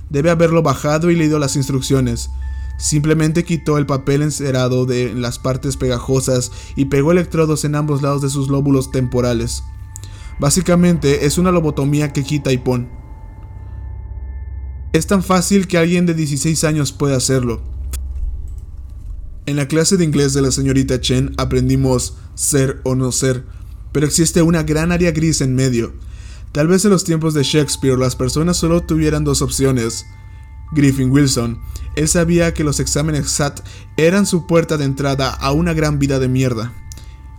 Debe haberlo bajado y leído las instrucciones. Simplemente quitó el papel encerado de las partes pegajosas y pegó electrodos en ambos lados de sus lóbulos temporales. Básicamente es una lobotomía que quita y pon. Es tan fácil que alguien de 16 años puede hacerlo. En la clase de inglés de la señorita Chen aprendimos ser o no ser, pero existe una gran área gris en medio. Tal vez en los tiempos de Shakespeare las personas solo tuvieran dos opciones, Griffin Wilson. Él sabía que los exámenes SAT eran su puerta de entrada a una gran vida de mierda.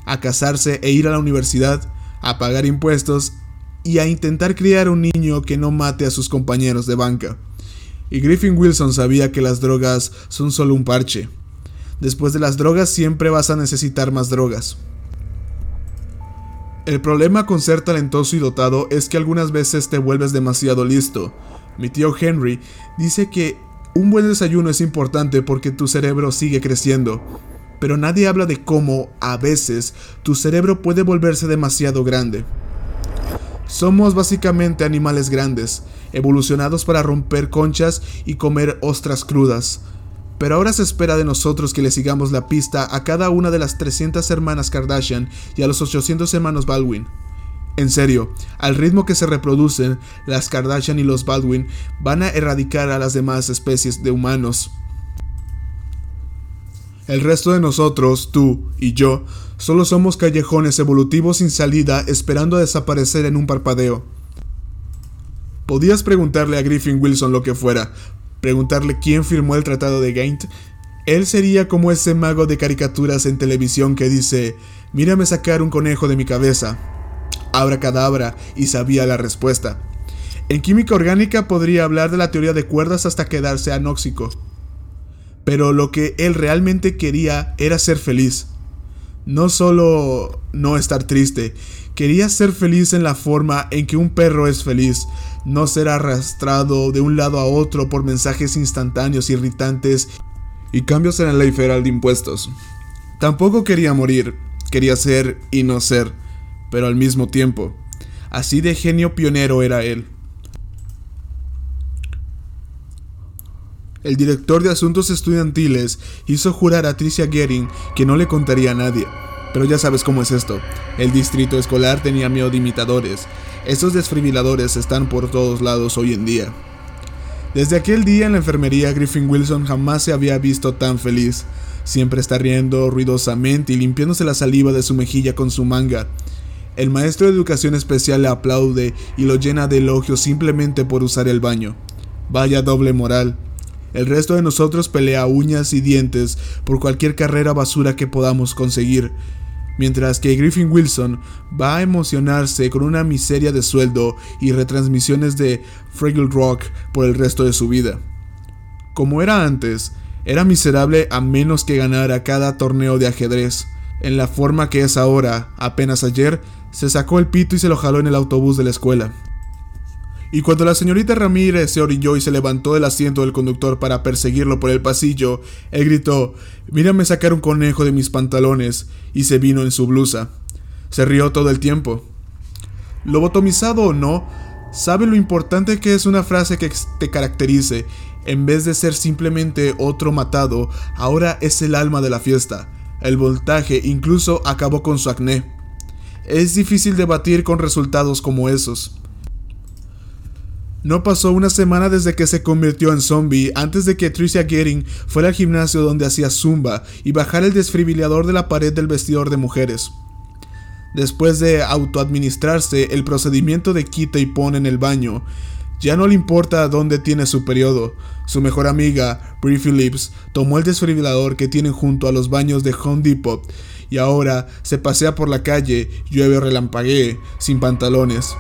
A casarse e ir a la universidad, a pagar impuestos y a intentar criar un niño que no mate a sus compañeros de banca. Y Griffin Wilson sabía que las drogas son solo un parche. Después de las drogas siempre vas a necesitar más drogas. El problema con ser talentoso y dotado es que algunas veces te vuelves demasiado listo, mi tío Henry, dice que un buen desayuno es importante porque tu cerebro sigue creciendo. Pero nadie habla de cómo, a veces, tu cerebro puede volverse demasiado grande. Somos básicamente animales grandes, evolucionados para romper conchas y comer ostras crudas. Pero ahora se espera de nosotros que le sigamos la pista a cada una de las 300 hermanas Kardashian y a los 800 hermanos Baldwin. En serio, al ritmo que se reproducen, las Kardashian y los Baldwin van a erradicar a las demás especies de humanos. El resto de nosotros, tú y yo, solo somos callejones evolutivos sin salida esperando a desaparecer en un parpadeo. Podías preguntarle a Griffin Wilson lo que fuera, preguntarle quién firmó el Tratado de Gaint. Él sería como ese mago de caricaturas en televisión que dice, mírame sacar un conejo de mi cabeza cadabra y sabía la respuesta. En química orgánica podría hablar de la teoría de cuerdas hasta quedarse anóxico. Pero lo que él realmente quería era ser feliz. No solo no estar triste, quería ser feliz en la forma en que un perro es feliz, no ser arrastrado de un lado a otro por mensajes instantáneos irritantes y cambios en la ley federal de impuestos. Tampoco quería morir, quería ser y no ser pero al mismo tiempo. Así de genio pionero era él. el director de asuntos estudiantiles hizo jurar a Tricia Gering que no le contaría a nadie. Pero ya sabes cómo es esto. El distrito escolar tenía miedo de imitadores. Estos desfibriladores están por todos lados hoy en día. Desde aquel día en la enfermería, Griffin Wilson jamás se había visto tan feliz. Siempre está riendo ruidosamente y limpiándose la saliva de su mejilla con su manga. El maestro de educación especial le aplaude y lo llena de elogios simplemente por usar el baño. Vaya doble moral. El resto de nosotros pelea uñas y dientes por cualquier carrera basura que podamos conseguir, mientras que Griffin Wilson va a emocionarse con una miseria de sueldo y retransmisiones de Fraggle Rock por el resto de su vida. Como era antes, era miserable a menos que ganara cada torneo de ajedrez. En la forma que es ahora, apenas ayer, se sacó el pito y se lo jaló en el autobús de la escuela. Y cuando la señorita Ramírez se orilló y se levantó del asiento del conductor para perseguirlo por el pasillo, él gritó, mírame sacar un conejo de mis pantalones, y se vino en su blusa. Se rió todo el tiempo. Lobotomizado o no, sabe lo importante que es una frase que te caracterice. En vez de ser simplemente otro matado, ahora es el alma de la fiesta. El voltaje incluso acabó con su acné. Es difícil debatir con resultados como esos. No pasó una semana desde que se convirtió en zombie antes de que Tricia Gering fuera al gimnasio donde hacía zumba y bajara el desfibrilador de la pared del vestidor de mujeres. Después de autoadministrarse el procedimiento de quita y pone en el baño, ya no le importa dónde tiene su periodo. Su mejor amiga, Brie Phillips, tomó el desfibrilador que tienen junto a los baños de Home Depot y ahora se pasea por la calle, llueve o relampaguee, sin pantalones.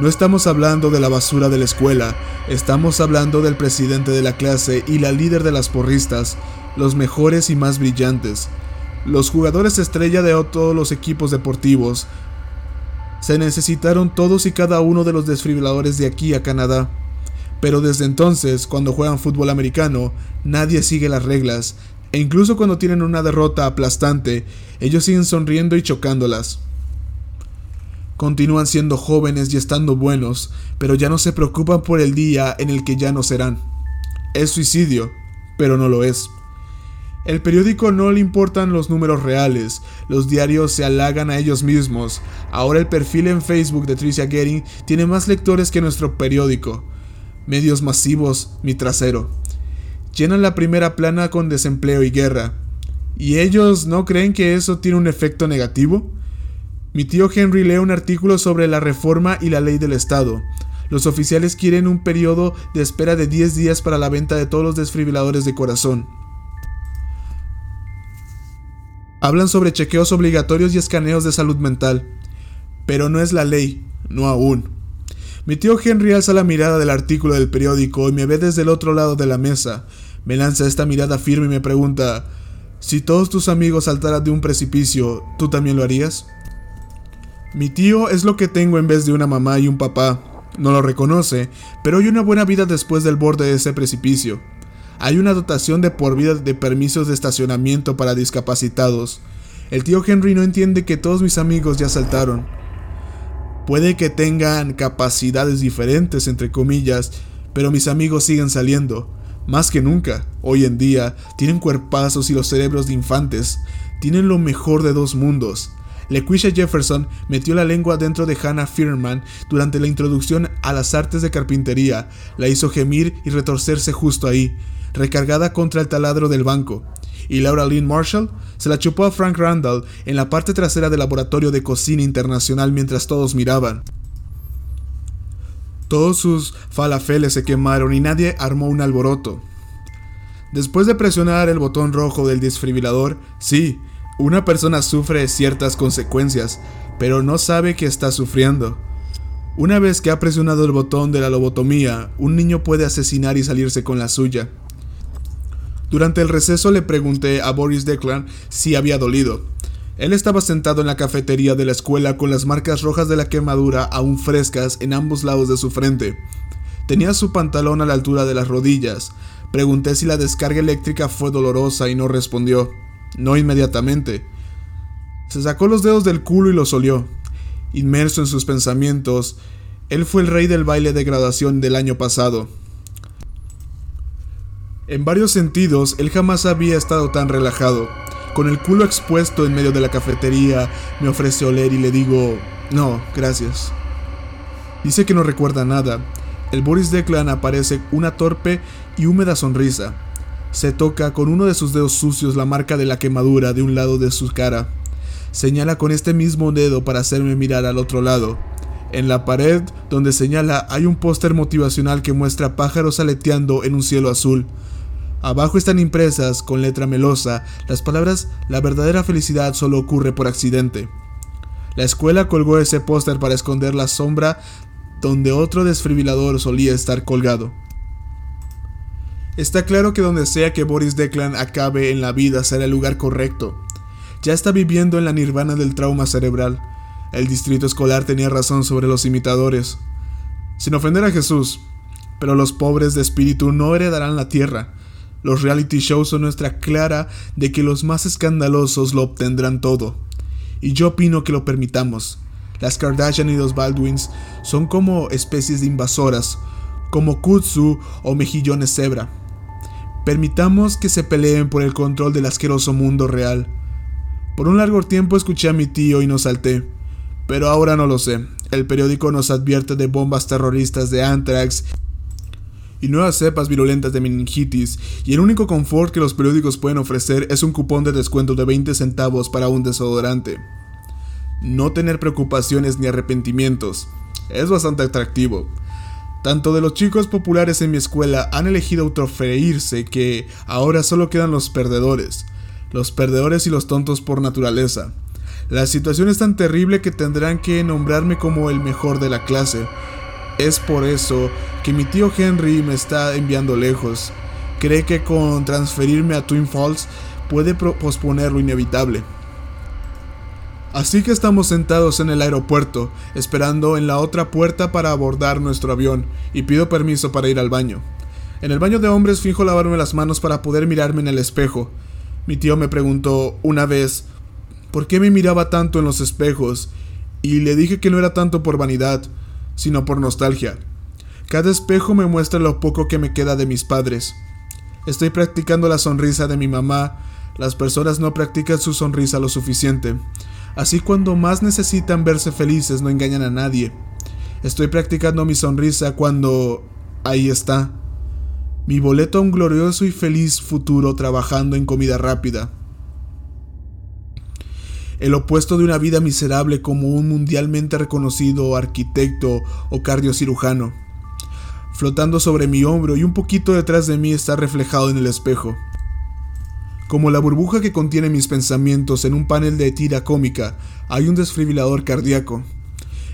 No estamos hablando de la basura de la escuela, estamos hablando del presidente de la clase y la líder de las porristas, los mejores y más brillantes, los jugadores estrella de todos los equipos deportivos. Se necesitaron todos y cada uno de los desfibriladores de aquí a Canadá. Pero desde entonces, cuando juegan fútbol americano, nadie sigue las reglas, e incluso cuando tienen una derrota aplastante, ellos siguen sonriendo y chocándolas. Continúan siendo jóvenes y estando buenos, pero ya no se preocupan por el día en el que ya no serán. Es suicidio, pero no lo es. El periódico no le importan los números reales, los diarios se halagan a ellos mismos. Ahora el perfil en Facebook de Tricia Gering tiene más lectores que nuestro periódico. Medios masivos, mi trasero. Llenan la primera plana con desempleo y guerra. ¿Y ellos no creen que eso tiene un efecto negativo? Mi tío Henry lee un artículo sobre la reforma y la ley del Estado. Los oficiales quieren un periodo de espera de 10 días para la venta de todos los desfibriladores de corazón. Hablan sobre chequeos obligatorios y escaneos de salud mental. Pero no es la ley, no aún. Mi tío Henry alza la mirada del artículo del periódico y me ve desde el otro lado de la mesa. Me lanza esta mirada firme y me pregunta, si todos tus amigos saltaran de un precipicio, ¿tú también lo harías? Mi tío es lo que tengo en vez de una mamá y un papá. No lo reconoce, pero hay una buena vida después del borde de ese precipicio. Hay una dotación de por vida de permisos de estacionamiento para discapacitados. El tío Henry no entiende que todos mis amigos ya saltaron. Puede que tengan capacidades diferentes, entre comillas, pero mis amigos siguen saliendo. Más que nunca, hoy en día, tienen cuerpazos y los cerebros de infantes. Tienen lo mejor de dos mundos. LeQuisha Jefferson metió la lengua dentro de Hannah Firman durante la introducción a las artes de carpintería, la hizo gemir y retorcerse justo ahí, recargada contra el taladro del banco. Y Laura Lynn Marshall se la chupó a Frank Randall en la parte trasera del laboratorio de cocina internacional mientras todos miraban. Todos sus falafeles se quemaron y nadie armó un alboroto. Después de presionar el botón rojo del desfibrilador, sí, una persona sufre ciertas consecuencias, pero no sabe que está sufriendo. Una vez que ha presionado el botón de la lobotomía, un niño puede asesinar y salirse con la suya. Durante el receso le pregunté a Boris Declan si había dolido. Él estaba sentado en la cafetería de la escuela con las marcas rojas de la quemadura aún frescas en ambos lados de su frente. Tenía su pantalón a la altura de las rodillas. Pregunté si la descarga eléctrica fue dolorosa y no respondió. No inmediatamente. Se sacó los dedos del culo y los olió. Inmerso en sus pensamientos, él fue el rey del baile de graduación del año pasado. En varios sentidos, él jamás había estado tan relajado. Con el culo expuesto en medio de la cafetería, me ofrece oler y le digo, no, gracias. Dice que no recuerda nada. El Boris Declan aparece una torpe y húmeda sonrisa. Se toca con uno de sus dedos sucios la marca de la quemadura de un lado de su cara. Señala con este mismo dedo para hacerme mirar al otro lado. En la pared donde señala hay un póster motivacional que muestra pájaros aleteando en un cielo azul. Abajo están impresas, con letra melosa, las palabras La verdadera felicidad solo ocurre por accidente. La escuela colgó ese póster para esconder la sombra donde otro desfibrilador solía estar colgado. Está claro que donde sea que Boris Declan acabe en la vida será el lugar correcto. Ya está viviendo en la nirvana del trauma cerebral. El distrito escolar tenía razón sobre los imitadores. Sin ofender a Jesús, pero los pobres de espíritu no heredarán la tierra. Los reality shows son nuestra clara de que los más escandalosos lo obtendrán todo. Y yo opino que lo permitamos. Las Kardashian y los Baldwins son como especies de invasoras, como Kutsu o mejillones cebra. Permitamos que se peleen por el control del asqueroso mundo real. Por un largo tiempo escuché a mi tío y no salté, pero ahora no lo sé. El periódico nos advierte de bombas terroristas de anthrax y nuevas cepas virulentas de meningitis, y el único confort que los periódicos pueden ofrecer es un cupón de descuento de 20 centavos para un desodorante. No tener preocupaciones ni arrepentimientos. Es bastante atractivo. Tanto de los chicos populares en mi escuela han elegido autofreírse que ahora solo quedan los perdedores, los perdedores y los tontos por naturaleza. La situación es tan terrible que tendrán que nombrarme como el mejor de la clase. Es por eso que mi tío Henry me está enviando lejos. Cree que con transferirme a Twin Falls puede posponer lo inevitable. Así que estamos sentados en el aeropuerto, esperando en la otra puerta para abordar nuestro avión, y pido permiso para ir al baño. En el baño de hombres fijo lavarme las manos para poder mirarme en el espejo. Mi tío me preguntó una vez por qué me miraba tanto en los espejos, y le dije que no era tanto por vanidad, sino por nostalgia. Cada espejo me muestra lo poco que me queda de mis padres. Estoy practicando la sonrisa de mi mamá, las personas no practican su sonrisa lo suficiente. Así cuando más necesitan verse felices no engañan a nadie. Estoy practicando mi sonrisa cuando... ahí está. Mi boleto a un glorioso y feliz futuro trabajando en comida rápida. El opuesto de una vida miserable como un mundialmente reconocido arquitecto o cardiocirujano. Flotando sobre mi hombro y un poquito detrás de mí está reflejado en el espejo como la burbuja que contiene mis pensamientos en un panel de tira cómica, hay un desfibrilador cardíaco.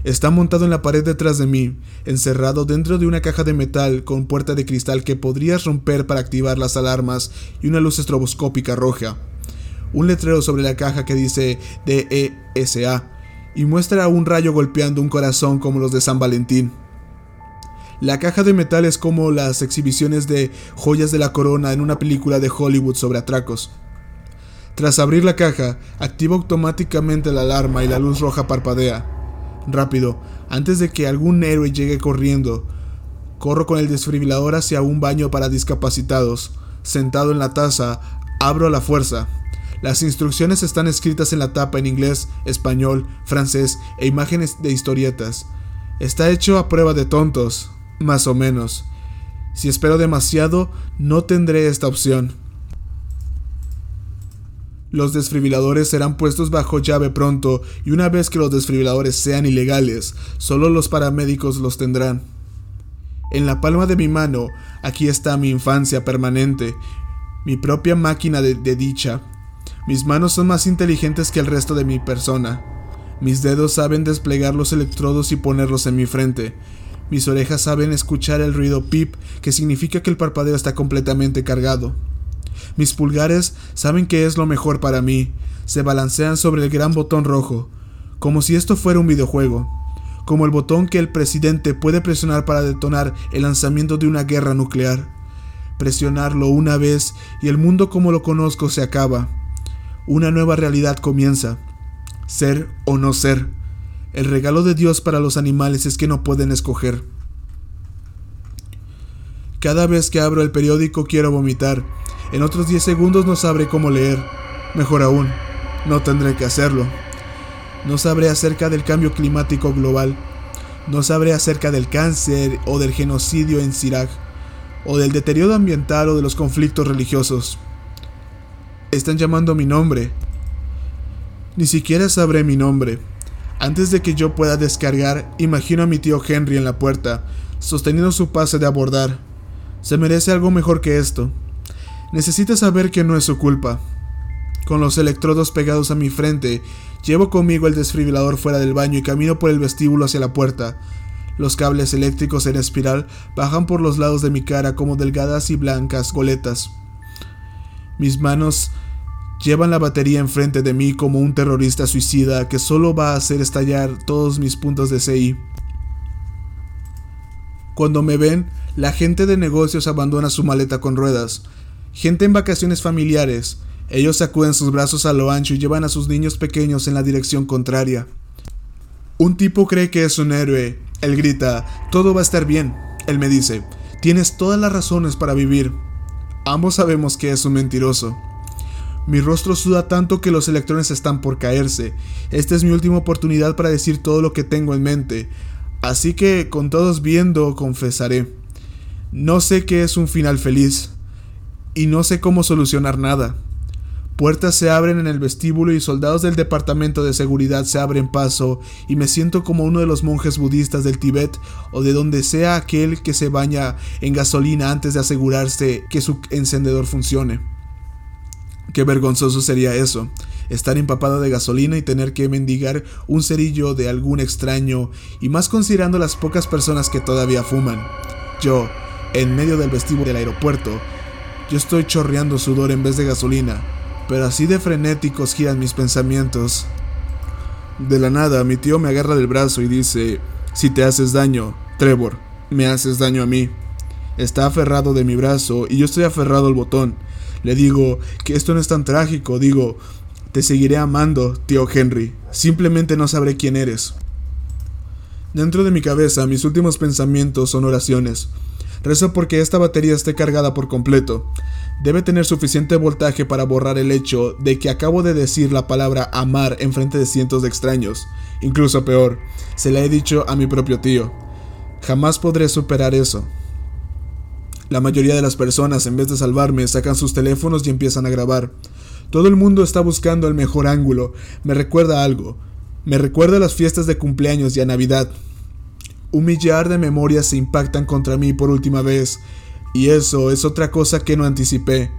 Está montado en la pared detrás de mí, encerrado dentro de una caja de metal con puerta de cristal que podrías romper para activar las alarmas y una luz estroboscópica roja. Un letrero sobre la caja que dice DESA y muestra un rayo golpeando un corazón como los de San Valentín. La caja de metal es como las exhibiciones de joyas de la corona en una película de Hollywood sobre atracos. Tras abrir la caja, activa automáticamente la alarma y la luz roja parpadea. Rápido, antes de que algún héroe llegue corriendo, corro con el desfibrilador hacia un baño para discapacitados. Sentado en la taza, abro a la fuerza. Las instrucciones están escritas en la tapa en inglés, español, francés e imágenes de historietas. Está hecho a prueba de tontos, más o menos. Si espero demasiado, no tendré esta opción. Los desfibriladores serán puestos bajo llave pronto y una vez que los desfibriladores sean ilegales, solo los paramédicos los tendrán. En la palma de mi mano, aquí está mi infancia permanente, mi propia máquina de, de dicha. Mis manos son más inteligentes que el resto de mi persona. Mis dedos saben desplegar los electrodos y ponerlos en mi frente. Mis orejas saben escuchar el ruido pip, que significa que el parpadeo está completamente cargado. Mis pulgares saben que es lo mejor para mí. Se balancean sobre el gran botón rojo, como si esto fuera un videojuego, como el botón que el presidente puede presionar para detonar el lanzamiento de una guerra nuclear. Presionarlo una vez y el mundo como lo conozco se acaba. Una nueva realidad comienza. Ser o no ser el regalo de Dios para los animales es que no pueden escoger. Cada vez que abro el periódico quiero vomitar. En otros 10 segundos no sabré cómo leer. Mejor aún, no tendré que hacerlo. No sabré acerca del cambio climático global. No sabré acerca del cáncer o del genocidio en Sirak, o del deterioro ambiental o de los conflictos religiosos. Están llamando mi nombre. Ni siquiera sabré mi nombre. Antes de que yo pueda descargar, imagino a mi tío Henry en la puerta, sosteniendo su pase de abordar. Se merece algo mejor que esto. Necesita saber que no es su culpa. Con los electrodos pegados a mi frente, llevo conmigo el desfibrilador fuera del baño y camino por el vestíbulo hacia la puerta. Los cables eléctricos en espiral bajan por los lados de mi cara como delgadas y blancas goletas. Mis manos llevan la batería enfrente de mí como un terrorista suicida que solo va a hacer estallar todos mis puntos de CI. Cuando me ven, la gente de negocios abandona su maleta con ruedas. Gente en vacaciones familiares, ellos sacuden sus brazos a lo ancho y llevan a sus niños pequeños en la dirección contraria. Un tipo cree que es un héroe. Él grita, todo va a estar bien. Él me dice, tienes todas las razones para vivir. Ambos sabemos que es un mentiroso. Mi rostro suda tanto que los electrones están por caerse. Esta es mi última oportunidad para decir todo lo que tengo en mente. Así que, con todos viendo, confesaré. No sé qué es un final feliz. Y no sé cómo solucionar nada. Puertas se abren en el vestíbulo y soldados del departamento de seguridad se abren paso y me siento como uno de los monjes budistas del Tíbet o de donde sea aquel que se baña en gasolina antes de asegurarse que su encendedor funcione. Qué vergonzoso sería eso, estar empapado de gasolina y tener que mendigar un cerillo de algún extraño y más considerando las pocas personas que todavía fuman. Yo, en medio del vestíbulo del aeropuerto, yo estoy chorreando sudor en vez de gasolina pero así de frenéticos giran mis pensamientos. De la nada, mi tío me agarra del brazo y dice, si te haces daño, Trevor, me haces daño a mí. Está aferrado de mi brazo y yo estoy aferrado al botón. Le digo que esto no es tan trágico, digo, te seguiré amando, tío Henry, simplemente no sabré quién eres. Dentro de mi cabeza, mis últimos pensamientos son oraciones. Rezo porque esta batería esté cargada por completo debe tener suficiente voltaje para borrar el hecho de que acabo de decir la palabra amar en frente de cientos de extraños. Incluso peor, se la he dicho a mi propio tío. Jamás podré superar eso. La mayoría de las personas, en vez de salvarme, sacan sus teléfonos y empiezan a grabar. Todo el mundo está buscando el mejor ángulo. Me recuerda algo. Me recuerda a las fiestas de cumpleaños y a Navidad. Un millar de memorias se impactan contra mí por última vez y eso es otra cosa que no anticipé.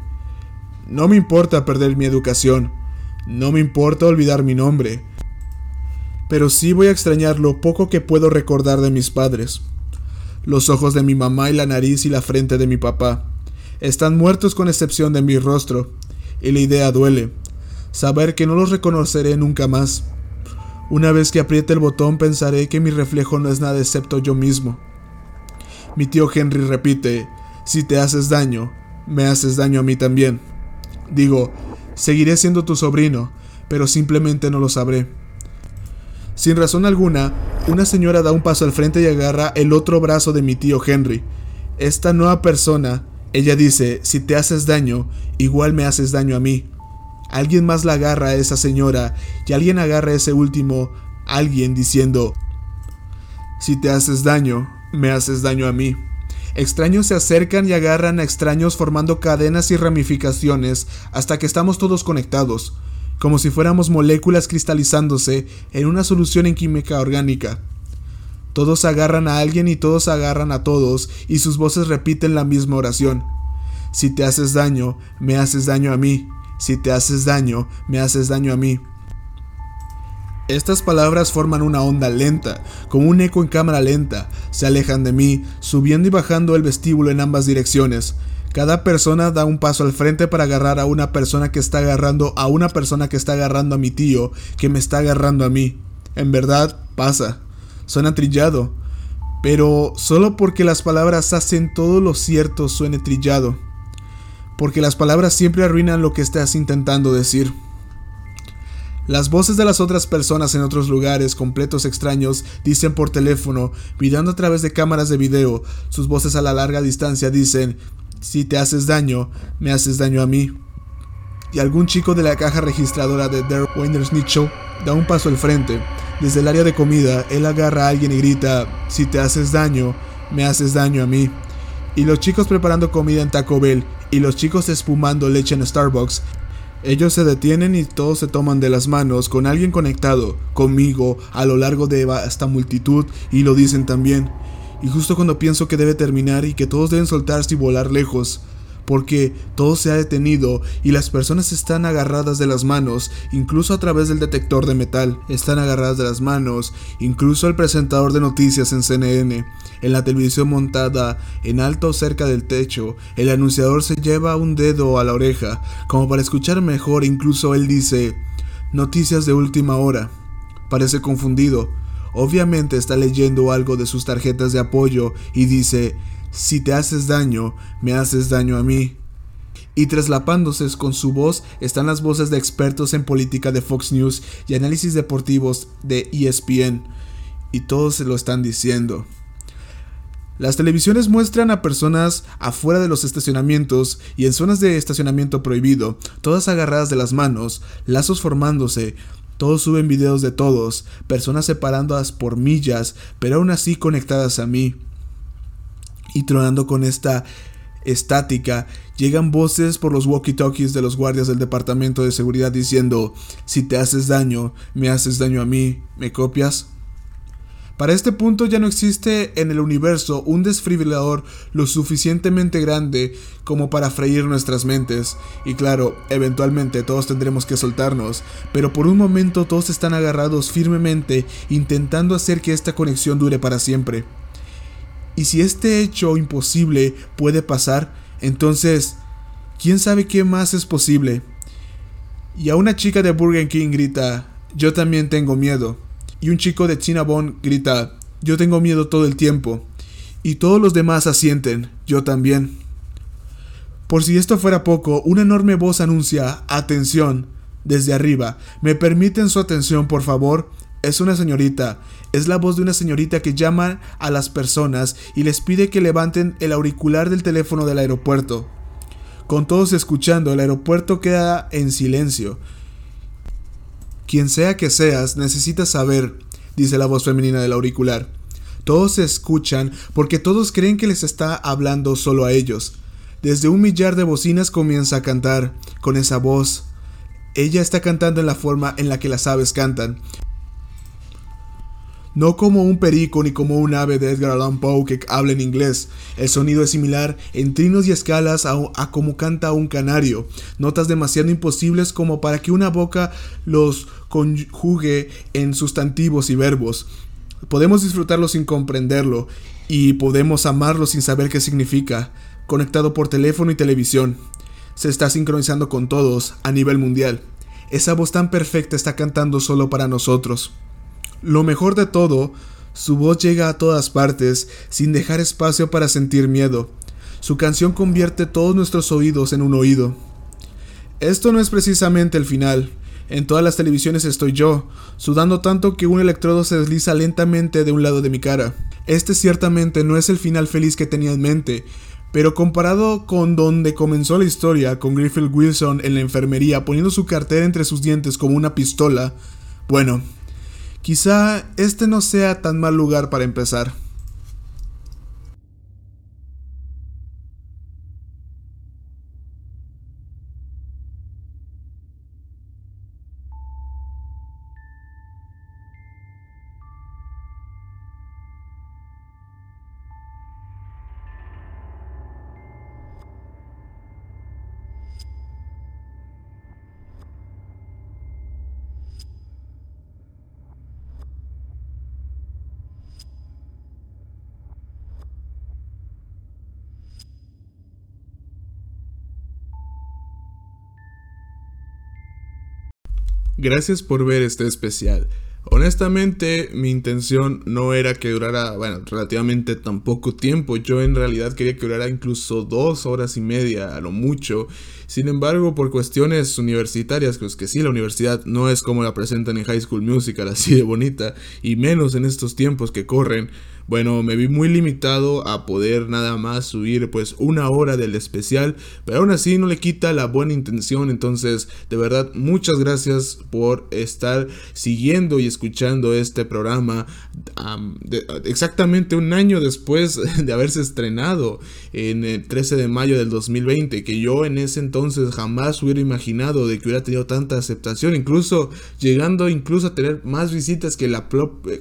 No me importa perder mi educación, no me importa olvidar mi nombre, pero sí voy a extrañar lo poco que puedo recordar de mis padres. Los ojos de mi mamá y la nariz y la frente de mi papá. Están muertos con excepción de mi rostro, y la idea duele. Saber que no los reconoceré nunca más. Una vez que apriete el botón pensaré que mi reflejo no es nada excepto yo mismo. Mi tío Henry repite, si te haces daño, me haces daño a mí también. Digo, seguiré siendo tu sobrino, pero simplemente no lo sabré. Sin razón alguna, una señora da un paso al frente y agarra el otro brazo de mi tío Henry. Esta nueva persona, ella dice, si te haces daño, igual me haces daño a mí. Alguien más la agarra a esa señora y alguien agarra a ese último, alguien diciendo, si te haces daño, me haces daño a mí. Extraños se acercan y agarran a extraños formando cadenas y ramificaciones hasta que estamos todos conectados, como si fuéramos moléculas cristalizándose en una solución en química orgánica. Todos agarran a alguien y todos agarran a todos y sus voces repiten la misma oración. Si te haces daño, me haces daño a mí. Si te haces daño, me haces daño a mí. Estas palabras forman una onda lenta, como un eco en cámara lenta, se alejan de mí, subiendo y bajando el vestíbulo en ambas direcciones. Cada persona da un paso al frente para agarrar a una persona que está agarrando a una persona que está agarrando a mi tío, que me está agarrando a mí. En verdad, pasa. Suena trillado. Pero solo porque las palabras hacen todo lo cierto suene trillado. Porque las palabras siempre arruinan lo que estás intentando decir. Las voces de las otras personas en otros lugares completos extraños dicen por teléfono, mirando a través de cámaras de video, sus voces a la larga distancia dicen, si te haces daño, me haces daño a mí. Y algún chico de la caja registradora de Der Weiners Mitchell da un paso al frente. Desde el área de comida, él agarra a alguien y grita, si te haces daño, me haces daño a mí. Y los chicos preparando comida en Taco Bell y los chicos espumando leche en Starbucks ellos se detienen y todos se toman de las manos con alguien conectado, conmigo, a lo largo de esta multitud y lo dicen también. Y justo cuando pienso que debe terminar y que todos deben soltarse y volar lejos, porque todo se ha detenido y las personas están agarradas de las manos, incluso a través del detector de metal, están agarradas de las manos, incluso el presentador de noticias en CNN, en la televisión montada en alto cerca del techo, el anunciador se lleva un dedo a la oreja, como para escuchar mejor, incluso él dice, noticias de última hora. Parece confundido, obviamente está leyendo algo de sus tarjetas de apoyo y dice, si te haces daño, me haces daño a mí. Y traslapándose con su voz están las voces de expertos en política de Fox News y análisis deportivos de ESPN. Y todos se lo están diciendo. Las televisiones muestran a personas afuera de los estacionamientos y en zonas de estacionamiento prohibido, todas agarradas de las manos, lazos formándose, todos suben videos de todos, personas separadas por millas, pero aún así conectadas a mí y tronando con esta estática, llegan voces por los walkie-talkies de los guardias del departamento de seguridad diciendo, si te haces daño, me haces daño a mí, ¿me copias? Para este punto ya no existe en el universo un desfibrilador lo suficientemente grande como para freír nuestras mentes. Y claro, eventualmente todos tendremos que soltarnos, pero por un momento todos están agarrados firmemente intentando hacer que esta conexión dure para siempre. Y si este hecho imposible puede pasar, entonces, ¿quién sabe qué más es posible? Y a una chica de Burger King grita, yo también tengo miedo. Y un chico de Cinnabon grita, yo tengo miedo todo el tiempo. Y todos los demás asienten, yo también. Por si esto fuera poco, una enorme voz anuncia, atención, desde arriba. ¿Me permiten su atención, por favor? Es una señorita. Es la voz de una señorita que llama a las personas y les pide que levanten el auricular del teléfono del aeropuerto. Con todos escuchando, el aeropuerto queda en silencio. Quien sea que seas, necesitas saber, dice la voz femenina del auricular. Todos se escuchan porque todos creen que les está hablando solo a ellos. Desde un millar de bocinas comienza a cantar, con esa voz. Ella está cantando en la forma en la que las aves cantan, no como un perico ni como un ave de Edgar Allan Poe que habla en inglés. El sonido es similar en trinos y escalas a, como canta un canario, notas demasiado imposibles como para que una boca los conjugue en sustantivos y verbos. Podemos disfrutarlo sin comprenderlo y podemos amarlo sin saber qué significa, conectado por teléfono y televisión. Se está sincronizando con todos a nivel mundial. Esa voz tan perfecta está cantando solo para nosotros. Lo mejor de todo, su voz llega a todas partes sin dejar espacio para sentir miedo. Su canción convierte todos nuestros oídos en un oído. Esto no es precisamente el final. En todas las televisiones estoy yo, sudando tanto que un electrodo se desliza lentamente de un lado de mi cara. Este ciertamente no es el final feliz que tenía en mente, pero comparado con donde comenzó la historia, con Griffith Wilson en la enfermería poniendo su cartera entre sus dientes como una pistola, bueno, Quizá este no sea tan mal lugar para empezar. Gracias por ver este especial. Honestamente, mi intención no era que durara, bueno, relativamente tan poco tiempo. Yo en realidad quería que durara incluso dos horas y media, a lo mucho. Sin embargo, por cuestiones universitarias, pues que sí, la universidad no es como la presentan en High School Musical, así de bonita, y menos en estos tiempos que corren, bueno, me vi muy limitado a poder nada más subir pues una hora del especial, pero aún así no le quita la buena intención, entonces de verdad muchas gracias por estar siguiendo y escuchando este programa exactamente un año después de haberse estrenado en el 13 de mayo del 2020, que yo en ese entonces jamás hubiera imaginado de que hubiera tenido tanta aceptación, incluso llegando incluso a tener más visitas que, la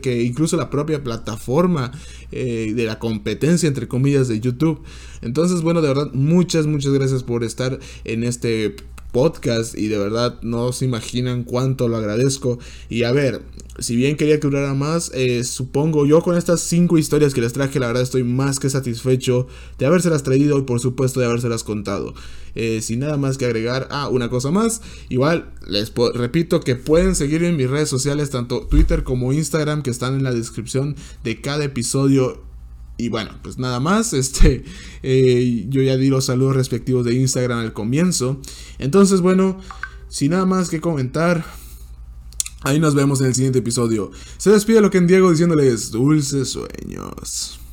que incluso la propia plataforma eh, de la competencia, entre comillas, de YouTube. Entonces, bueno, de verdad, muchas, muchas gracias por estar en este podcast y de verdad no se imaginan cuánto lo agradezco. Y a ver, si bien quería que durara más, eh, supongo yo con estas cinco historias que les traje, la verdad estoy más que satisfecho de habérselas traído y por supuesto de habérselas contado. Eh, sin nada más que agregar, ah, una cosa más, igual les repito que pueden seguirme en mis redes sociales, tanto Twitter como Instagram, que están en la descripción de cada episodio y bueno, pues nada más, este, eh, yo ya di los saludos respectivos de Instagram al comienzo. Entonces, bueno, sin nada más que comentar, ahí nos vemos en el siguiente episodio. Se despide lo que en Diego diciéndoles dulces sueños.